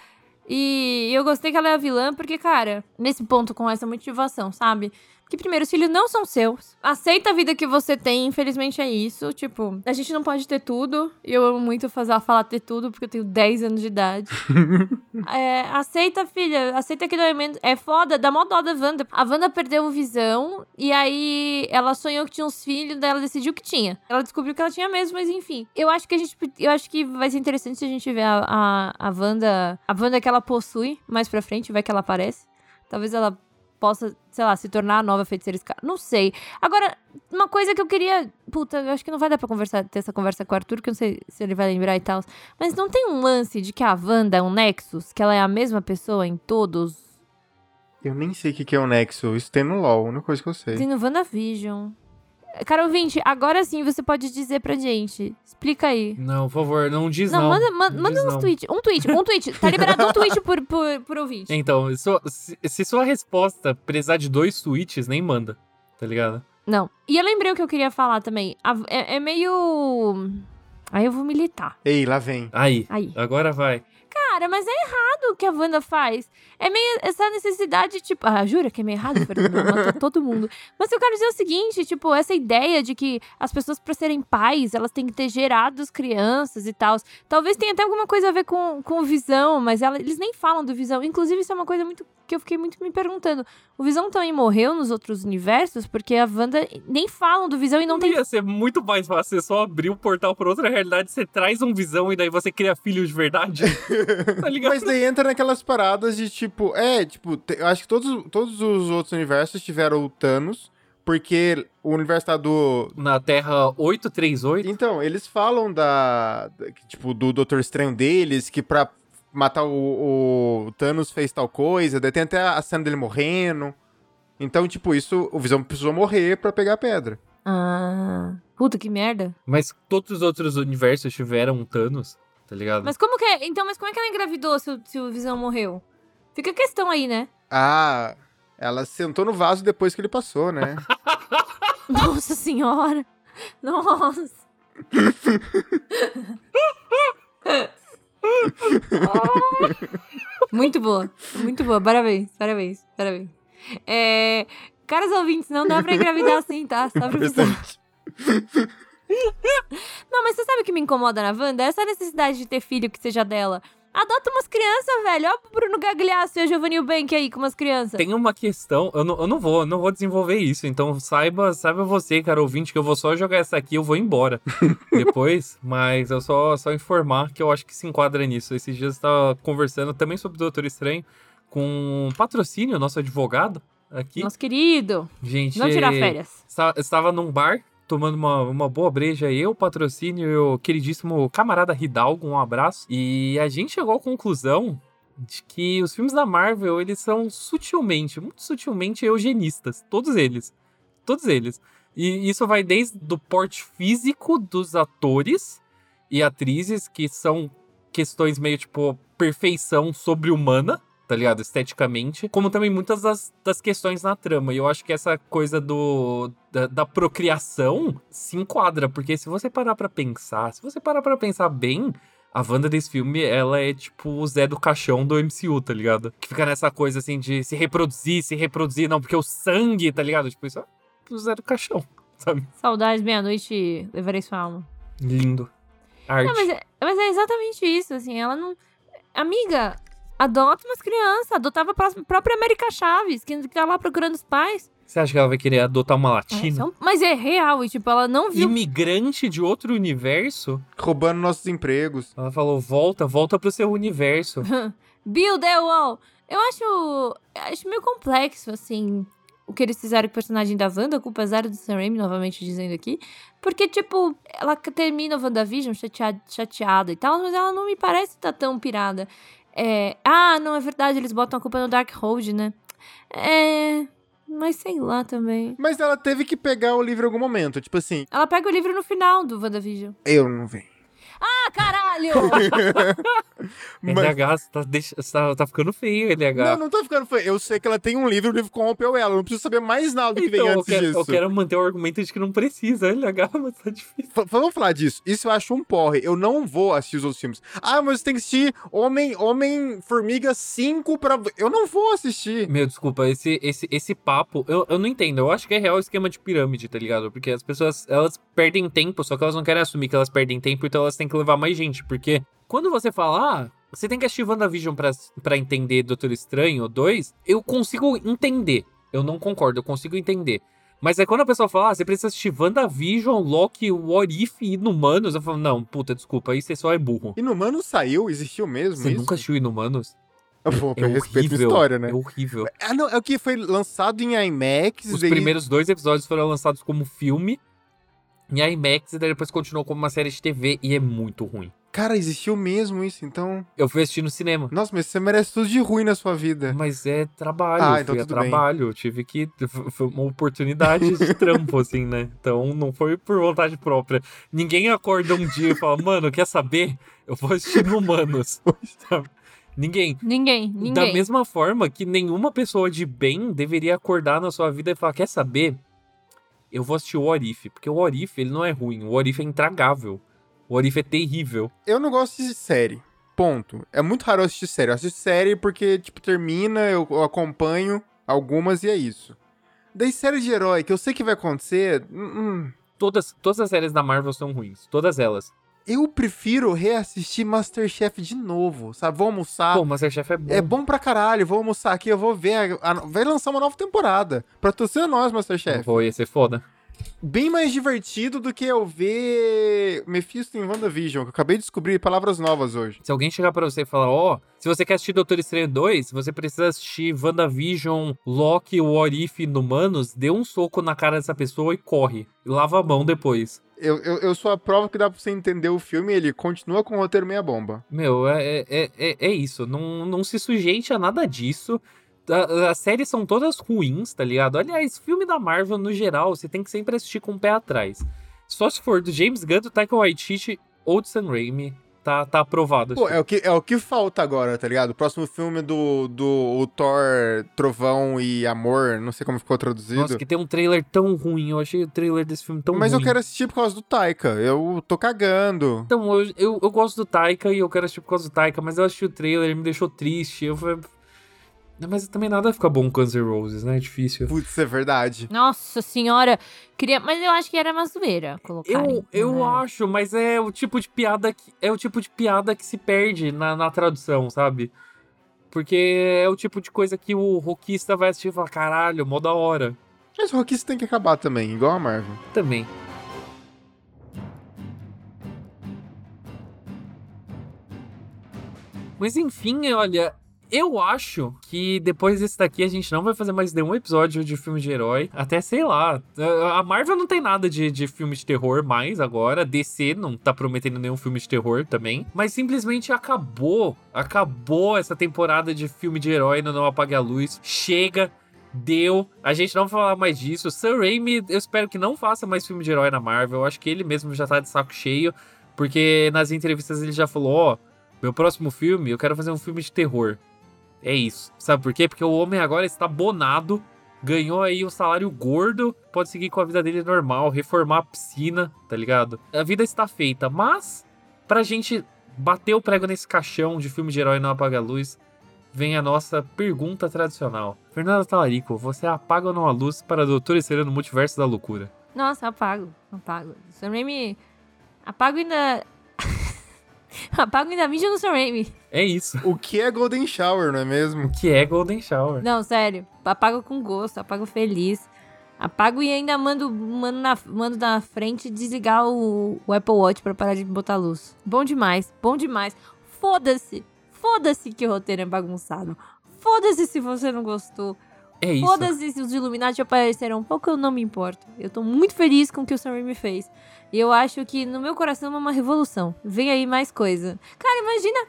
E eu gostei que ela é a vilã, porque, cara, nesse ponto com essa motivação, sabe? Que primeiro, os filhos não são seus. Aceita a vida que você tem, infelizmente é isso. Tipo, a gente não pode ter tudo. E eu amo muito fazer, falar ter tudo, porque eu tenho 10 anos de idade. É, aceita, filha. Aceita que doimento. É foda, dá mó dó da Wanda. A Wanda perdeu visão. E aí ela sonhou que tinha uns filhos, daí ela decidiu que tinha. Ela descobriu que ela tinha mesmo, mas enfim. Eu acho que a gente. Eu acho que vai ser interessante se a gente ver a, a, a Wanda. A Wanda que ela possui mais pra frente, vai que ela aparece. Talvez ela possa, sei lá, se tornar a nova feiticeira Scar. Não sei. Agora, uma coisa que eu queria. Puta, eu acho que não vai dar pra conversar, ter essa conversa com o Arthur, que eu não sei se ele vai lembrar e tal. Mas não tem um lance de que a Wanda é um Nexus, que ela é a mesma pessoa em todos. Eu nem sei o que que é o Nexo. Isso tem no LoL, a única coisa que eu sei. Tem no WandaVision. Cara, ouvinte, agora sim você pode dizer pra gente. Explica aí. Não, por favor, não diz não. Não, manda, ma- Não manda diz uns não. tweets. Um tweet, um tweet. Tá liberado um tweet por, por, por ouvinte. Então, sua- se, se sua resposta precisar de dois tweets, nem manda, tá ligado? Não. E eu lembrei o que eu queria falar também. A- é, é meio. Aí eu vou militar. Ei, lá vem. Aí, Aí. agora vai. Cara, mas é errado o que a Wanda faz. É meio essa necessidade, tipo. Ah, jura que é meio errado, Fernando? Matou todo mundo. Mas eu quero dizer o seguinte: tipo, essa ideia de que as pessoas, pra serem pais, elas têm que ter gerado as crianças e tal. Talvez tenha até alguma coisa a ver com, com visão, mas ela- eles nem falam do visão. Inclusive, isso é uma coisa muito que eu fiquei muito me perguntando. O Visão também morreu nos outros universos? Porque a Wanda nem falam do Visão e não Não tem. ia ser muito mais fácil você só abrir o portal pra outra realidade, você traz um visão e daí você cria filhos de verdade. tá ligado? Mas daí entra naquelas paradas de tipo, é, tipo, te- eu acho que todos, todos os outros universos tiveram o Thanos, porque o universo tá do. Na Terra 838, Então, eles falam da. da- que, tipo, do Doutor Estranho deles, que pra matar o, o Thanos fez tal coisa, daí tem até a cena dele morrendo. Então, tipo, isso, o Visão precisou morrer pra pegar a pedra. Ah. Puta que merda. mas todos os outros universos tiveram um Thanos, tá ligado? Mas como que é? Então, mas como é que ela engravidou se o, se o Visão morreu? Fica a questão aí, né? Ah, ela sentou no vaso depois que ele passou, né? Nossa senhora. Nossa. muito boa. Muito boa. Parabéns, parabéns, parabéns. É, caros ouvintes, não dá pra engravidar assim, tá? Só pra avisar. Não, mas você sabe o que me incomoda na Wanda? Essa necessidade de ter filho que seja dela. Adota umas crianças, velho. Ó o Bruno Gagliasso e a Giovanni Bank aí com umas crianças. Tem uma questão, eu não, eu não vou, eu não vou desenvolver isso, então saiba, saiba você, cara ouvinte, que eu vou só jogar essa aqui e eu vou embora depois, mas eu só, só informar que eu acho que se enquadra nisso. Esses dias eu tava conversando também sobre o Doutor Estranho com um patrocínio, nosso advogado aqui. Nosso querido. Gente, Não tirar férias. Esta- Estava num bar, tomando uma, uma boa breja, eu, patrocínio e o queridíssimo camarada Hidalgo, um abraço. E a gente chegou à conclusão de que os filmes da Marvel, eles são sutilmente, muito sutilmente eugenistas. Todos eles. Todos eles. E isso vai desde do porte físico dos atores e atrizes, que são questões meio tipo perfeição sobre-humana, tá ligado? Esteticamente, como também muitas das, das questões na trama. E eu acho que essa coisa do da, da procriação se enquadra, porque se você parar pra pensar, se você parar pra pensar bem, a Wanda desse filme, ela é tipo o Zé do caixão do MCU, tá ligado? Que fica nessa coisa assim de se reproduzir, se reproduzir, não, porque o sangue, tá ligado? Tipo, isso é o Zé do caixão, sabe? Saudades, meia-noite, levarei sua alma. Lindo. Arte. Não, mas é, mas é exatamente isso, assim, ela não... Amiga, adota umas crianças, adotava a pró- própria América Chaves, que que tá lá procurando os pais. Você acha que ela vai querer adotar uma É, latina? são- Mas é real, e tipo, ela não viu... Imigrante de outro universo? Roubando nossos empregos. Ela falou: volta, volta pro seu universo. Build the wall. Eu acho, acho meio complexo, assim, o que eles fizeram com o personagem da Wanda, culpa zero do Sam Raimi, novamente dizendo aqui. Porque, tipo, ela termina o WandaVision chateada, chateada e tal, mas ela não me parece estar tão pirada. É, ah, não, é verdade, eles botam a culpa no Darkhold, né? É... Mas sei lá também. Mas ela teve que pegar o livro em algum momento. Tipo assim, Ela pega o livro no final do WandaVision. eu não venho. Ah, caralho! Mas- LH, você tá, deixa- você tá, tá ficando feio, LH. Não, não tô ficando feio. Eu sei que ela tem um livro, o livro corrompeu ela. Eu não preciso saber mais nada do que vem Então, eu antes quero, disso. eu quero manter o argumento de que não precisa, LH, mas tá difícil. V- vamos falar disso. Isso eu acho um porre. Eu não vou assistir os outros filmes. Ah, mas você tem que assistir Homem, Homem Formiga 5 pra. Eu não vou assistir. Meu, desculpa, esse, esse, esse papo, eu, eu não entendo. Eu acho que é real o esquema de pirâmide, tá ligado? Porque as pessoas, elas perdem tempo, só que elas não querem assumir que elas perdem tempo, então elas têm que levar mais gente. Porque quando você fala, ah, você tem que assistir WandaVision pra, pra entender Doutor Estranho 2, eu consigo entender. Eu não concordo, eu consigo entender. Mas aí quando a pessoa fala, ah, você precisa assistir WandaVision, Loki, What If e Inumanos, eu falo, não, puta, desculpa, aí você só é burro. Inumano saiu? Existiu mesmo Você isso? nunca assistiu Inumanos? Pô, É respeito horrível, história, né? É horrível. Ah, não, é o que foi lançado em IMAX. Os primeiros dois episódios foram lançados como filme em IMAX e daí depois continuou como uma série de TV e é muito ruim. Cara, existiu mesmo isso, então. Eu fui assistir no cinema. Nossa, mas você merece tudo de ruim na sua vida. Mas é trabalho, Ah, então foi tudo bem. trabalho. Eu tive que. Foi uma oportunidade de trampo, assim, né? Então não foi por vontade própria. Ninguém acorda um dia e fala, mano, quer saber? Eu vou assistir no Humanos. Sabe? Ninguém. Ninguém, Da ninguém. mesma forma que nenhuma pessoa de bem deveria acordar na sua vida e falar: Quer saber? Eu vou assistir o Orif. Porque o Orif, ele não é ruim. O Orif é intragável. O Orif é terrível. Eu não gosto de série. Ponto. É muito raro assistir série. Eu assisto série porque, tipo, termina, eu, eu acompanho algumas e é isso. Daí série de herói, que eu sei que vai acontecer. hum, hum. Todas, todas as séries da Marvel são ruins. Todas elas. Eu prefiro reassistir Masterchef de novo, sabe? Vou almoçar. Pô, Masterchef é bom. É bom pra caralho, vou almoçar aqui, eu vou ver. A, a, vai lançar uma nova temporada. Pra torcer nós, Masterchef. Pô, ia ser foda. Bem mais divertido do que eu ver Mephisto em WandaVision, que eu acabei de descobrir palavras novas hoje. Se alguém chegar pra você e falar, ó, se você quer assistir Doutor Estranho 2, você precisa assistir WandaVision, Loki, o Orif no Manos, dê um soco na cara dessa pessoa e corre. E lava a mão depois. Eu, eu, eu sou a prova que dá pra você entender o filme e ele continua com o roteiro meia bomba. Meu, é, é, é, é isso. Não, não se sujeite a nada disso. As séries são todas ruins, tá ligado? Aliás, filme da Marvel, no geral, você tem que sempre assistir com o pé atrás. Só se for do James Gunn, do Taika Waititi ou do Sam Raimi, tá, tá aprovado. Pô, é o, que, é o que falta agora, tá ligado? O próximo filme do, do Thor, Trovão e Amor, não sei como ficou traduzido. Nossa, que tem um trailer tão ruim. Eu achei o trailer desse filme tão Mas ruim. eu quero assistir por causa do Taika. Eu tô cagando. Então, eu, eu, eu gosto do Taika e eu quero assistir por causa do Taika, mas eu assisti o trailer e me deixou triste. Eu falei. Mas também nada fica bom com Guns N' Roses, né? É difícil. Putz, é verdade. Nossa senhora. Queria... Mas eu acho que era uma zoeira colocar. Eu, eu né? acho, mas é o tipo de piada que é o tipo de piada que se perde na, na tradução, sabe? Porque é o tipo de coisa que o rockista vai assistir e falar, caralho, mó da hora. Mas o Rockista tem que acabar também, igual a Marvel. Também. Mas enfim, olha, eu acho que depois desse daqui a gente não vai fazer mais nenhum episódio de filme de herói. Até sei lá. A Marvel não tem nada de, de filme de terror mais agora. DC não tá prometendo nenhum filme de terror também. Mas simplesmente acabou. Acabou essa temporada de filme de herói no Não Apague a Luz. Chega. Deu. A gente não vai falar mais disso. Sam Raimi, eu espero que não faça mais filme de herói na Marvel. Eu acho que ele mesmo já tá de saco cheio. Porque nas entrevistas ele já falou: Ó, meu próximo filme, eu quero fazer um filme de terror. É isso. Sabe por quê? Porque o homem agora está bonado, ganhou aí um salário gordo, pode seguir com a vida dele normal, reformar a piscina, tá ligado? A vida está feita, mas pra gente bater o prego nesse caixão de filme de herói não apaga a luz, vem a nossa pergunta tradicional. Fernanda Talarico, você apaga ou não a luz para Doutor Estranho no Multiverso da Loucura? Nossa, apago. Apago. Sam Raimi. Apago ainda. apago ainda mídia no Sam Raimi. É isso. O que é Golden Shower, não é mesmo? O que é Golden Shower? Não, sério. Apago com gosto, apago feliz. Apago e ainda mando, mando, na, mando na frente desligar o, o Apple Watch pra parar de botar luz. Bom demais, bom demais. Foda-se. Foda-se que o roteiro é bagunçado. Foda-se se você não gostou. É isso. Foda-se se os Illuminati apareceram um pouco, eu não me importo. Eu tô muito feliz com o que o Sam Raimi fez. E eu acho que no meu coração é uma revolução. Vem aí mais coisa. Cara, imagina.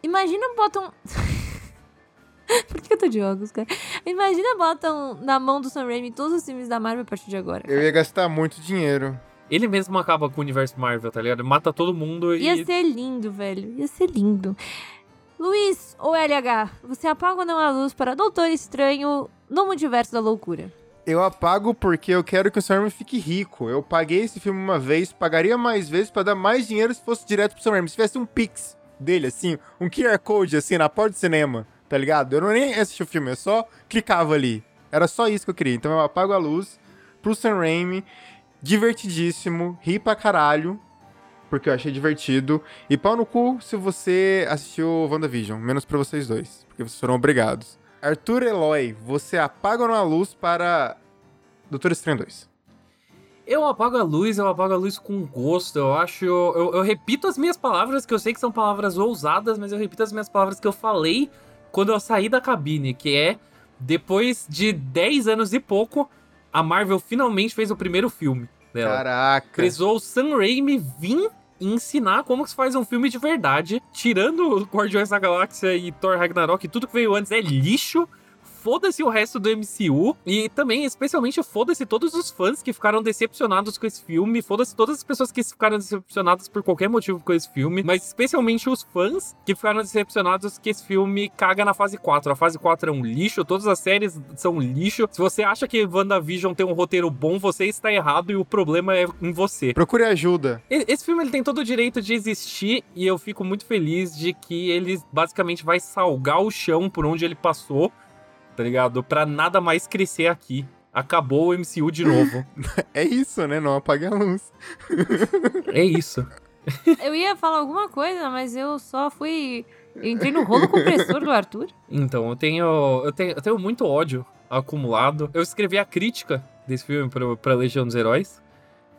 Imagina botam. Por que eu tô de óculos, cara? Imagina botam na mão do Sam Raimi todos os filmes da Marvel a partir de agora. Eu ia gastar muito dinheiro. Ele mesmo acaba com o universo Marvel, tá ligado? Mata todo mundo e. Ia ser lindo, velho. Ia ser lindo. Luiz ou LH, você apaga ou não a luz para Doutor Estranho no Multiverso da Loucura? Eu apago porque eu quero que o Sam Raimi fique rico. Eu paguei esse filme uma vez, pagaria mais vezes pra dar mais dinheiro se fosse direto pro Sam Raimi. Se tivesse um Pix dele, assim, um QR Code, assim, na porta do cinema, tá ligado? Eu não nem assisti o filme, eu só clicava ali. Era só isso que eu queria. Então eu apago a luz pro Sam Raimi, divertidíssimo, ri pra caralho, porque eu achei divertido. E pau no cu se você assistiu WandaVision, menos pra vocês dois, porque vocês foram obrigados. Arthur Eloy, você apaga ou não a luz para Doutor Estranho 2? Eu apago a luz, eu apago a luz com gosto. Eu acho. Eu, eu repito as minhas palavras, que eu sei que são palavras ousadas, mas eu repito as minhas palavras que eu falei quando eu saí da cabine, que é. Depois de 10 anos e pouco, a Marvel finalmente fez o primeiro filme dela. Caraca. Precisou o Sam Raimi vir e ensinar como que se faz um filme de verdade, tirando Guardiões da Galáxia e Thor Ragnarok, tudo que veio antes é lixo. Foda-se o resto do MCU e também, especialmente, foda-se todos os fãs que ficaram decepcionados com esse filme, foda-se todas as pessoas que ficaram decepcionadas por qualquer motivo com esse filme, mas especialmente os fãs que ficaram decepcionados que esse filme caga na fase 4. A fase 4 é um lixo, todas as séries são um lixo. Se você acha que WandaVision tem um roteiro bom, você está errado e o problema é em você. Procure ajuda. Esse filme ele tem todo o direito de existir e eu fico muito feliz de que ele basicamente vai salgar o chão por onde ele passou, tá ligado? Pra nada mais crescer aqui. Acabou o MCU de novo. É isso, né? Não apague a luz. é isso. Eu ia falar alguma coisa, mas eu só fui. Entrei no rolo compressor do Arthur. Então, eu tenho, eu tenho. Eu tenho muito ódio acumulado. Eu escrevi a crítica desse filme pra, pra Legião dos Heróis.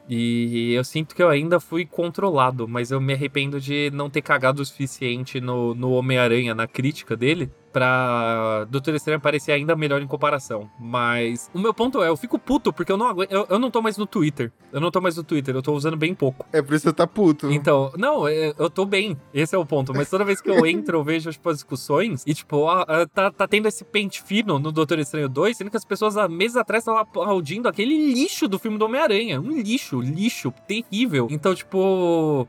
E eu sinto que eu ainda fui controlado, mas eu me arrependo de não ter cagado o suficiente no, no Homem-Aranha, na crítica dele, pra Doutor Estranho parecer ainda melhor em comparação. Mas o meu ponto é, eu fico puto porque eu não aguento, eu, eu não tô mais no Twitter. Eu não tô mais no Twitter, eu tô usando bem pouco. É por isso que você tá puto. Então, não, é, eu tô bem. Esse é o ponto. Mas toda vez que eu entro, eu vejo, tipo, as discussões. E, tipo, a- a- tá, tá tendo esse pente fino no Doutor Estranho 2, sendo que as pessoas há meses atrás estavam aplaudindo aquele lixo do filme do Homem-Aranha. Um lixo, lixo, terrível. Então, tipo.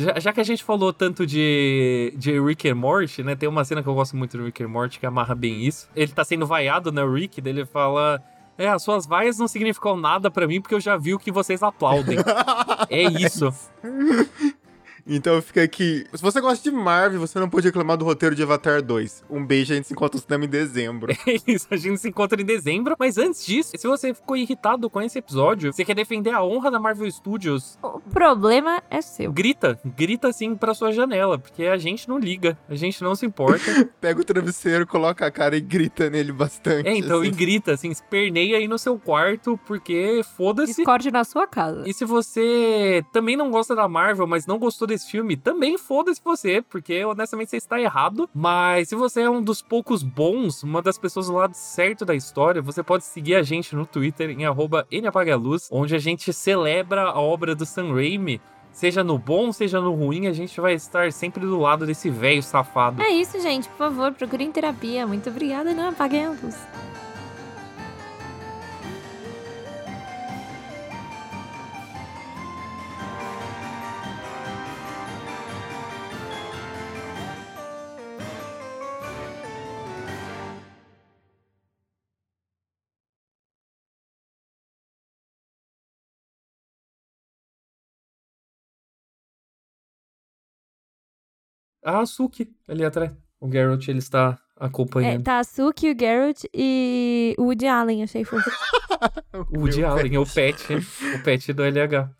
Já, já que a gente falou tanto de, de Rick and Morty, né? Tem uma cena que eu gosto muito do Rick and Morty que amarra bem isso. Ele tá sendo vaiado, né? O Rick, daí ele fala. É, as suas vaias não significam nada pra mim porque eu já vi o que vocês aplaudem. é isso. Então fica aqui. Se você gosta de Marvel, você não pode reclamar do roteiro de Avatar 2. Um beijo, a gente se encontra no cinema em dezembro. É isso, a gente se encontra em dezembro. Mas antes disso, se você ficou irritado com esse episódio, você quer defender a honra da Marvel Studios, O problema é seu. grita, grita assim pra sua janela, porque a gente não liga, a gente não se importa. Pega o travesseiro, coloca a cara e grita nele bastante. é, então, e assim. grita, assim, esperneia aí no seu quarto, porque foda-se. Discorde na sua casa. E se você também não gosta da Marvel, mas não gostou desse filme, também foda-se você, porque honestamente você está errado. Mas se você é um dos poucos bons, uma das pessoas do lado certo da história, você pode seguir a gente no Twitter em arroba NApagaLuz, onde a gente celebra a obra do Sam Raimi. Seja no bom, seja no ruim, a gente vai estar sempre do lado desse velho safado. É isso, gente. Por favor, procurem terapia. Muito obrigada, não apaguem a luz. A Suki, ali atrás. O Geralt, ele está É, acompanhando. tá a Suki, o Garrett e o Woody Allen, achei fofo. O Woody Allen, o pet, o pet do LH.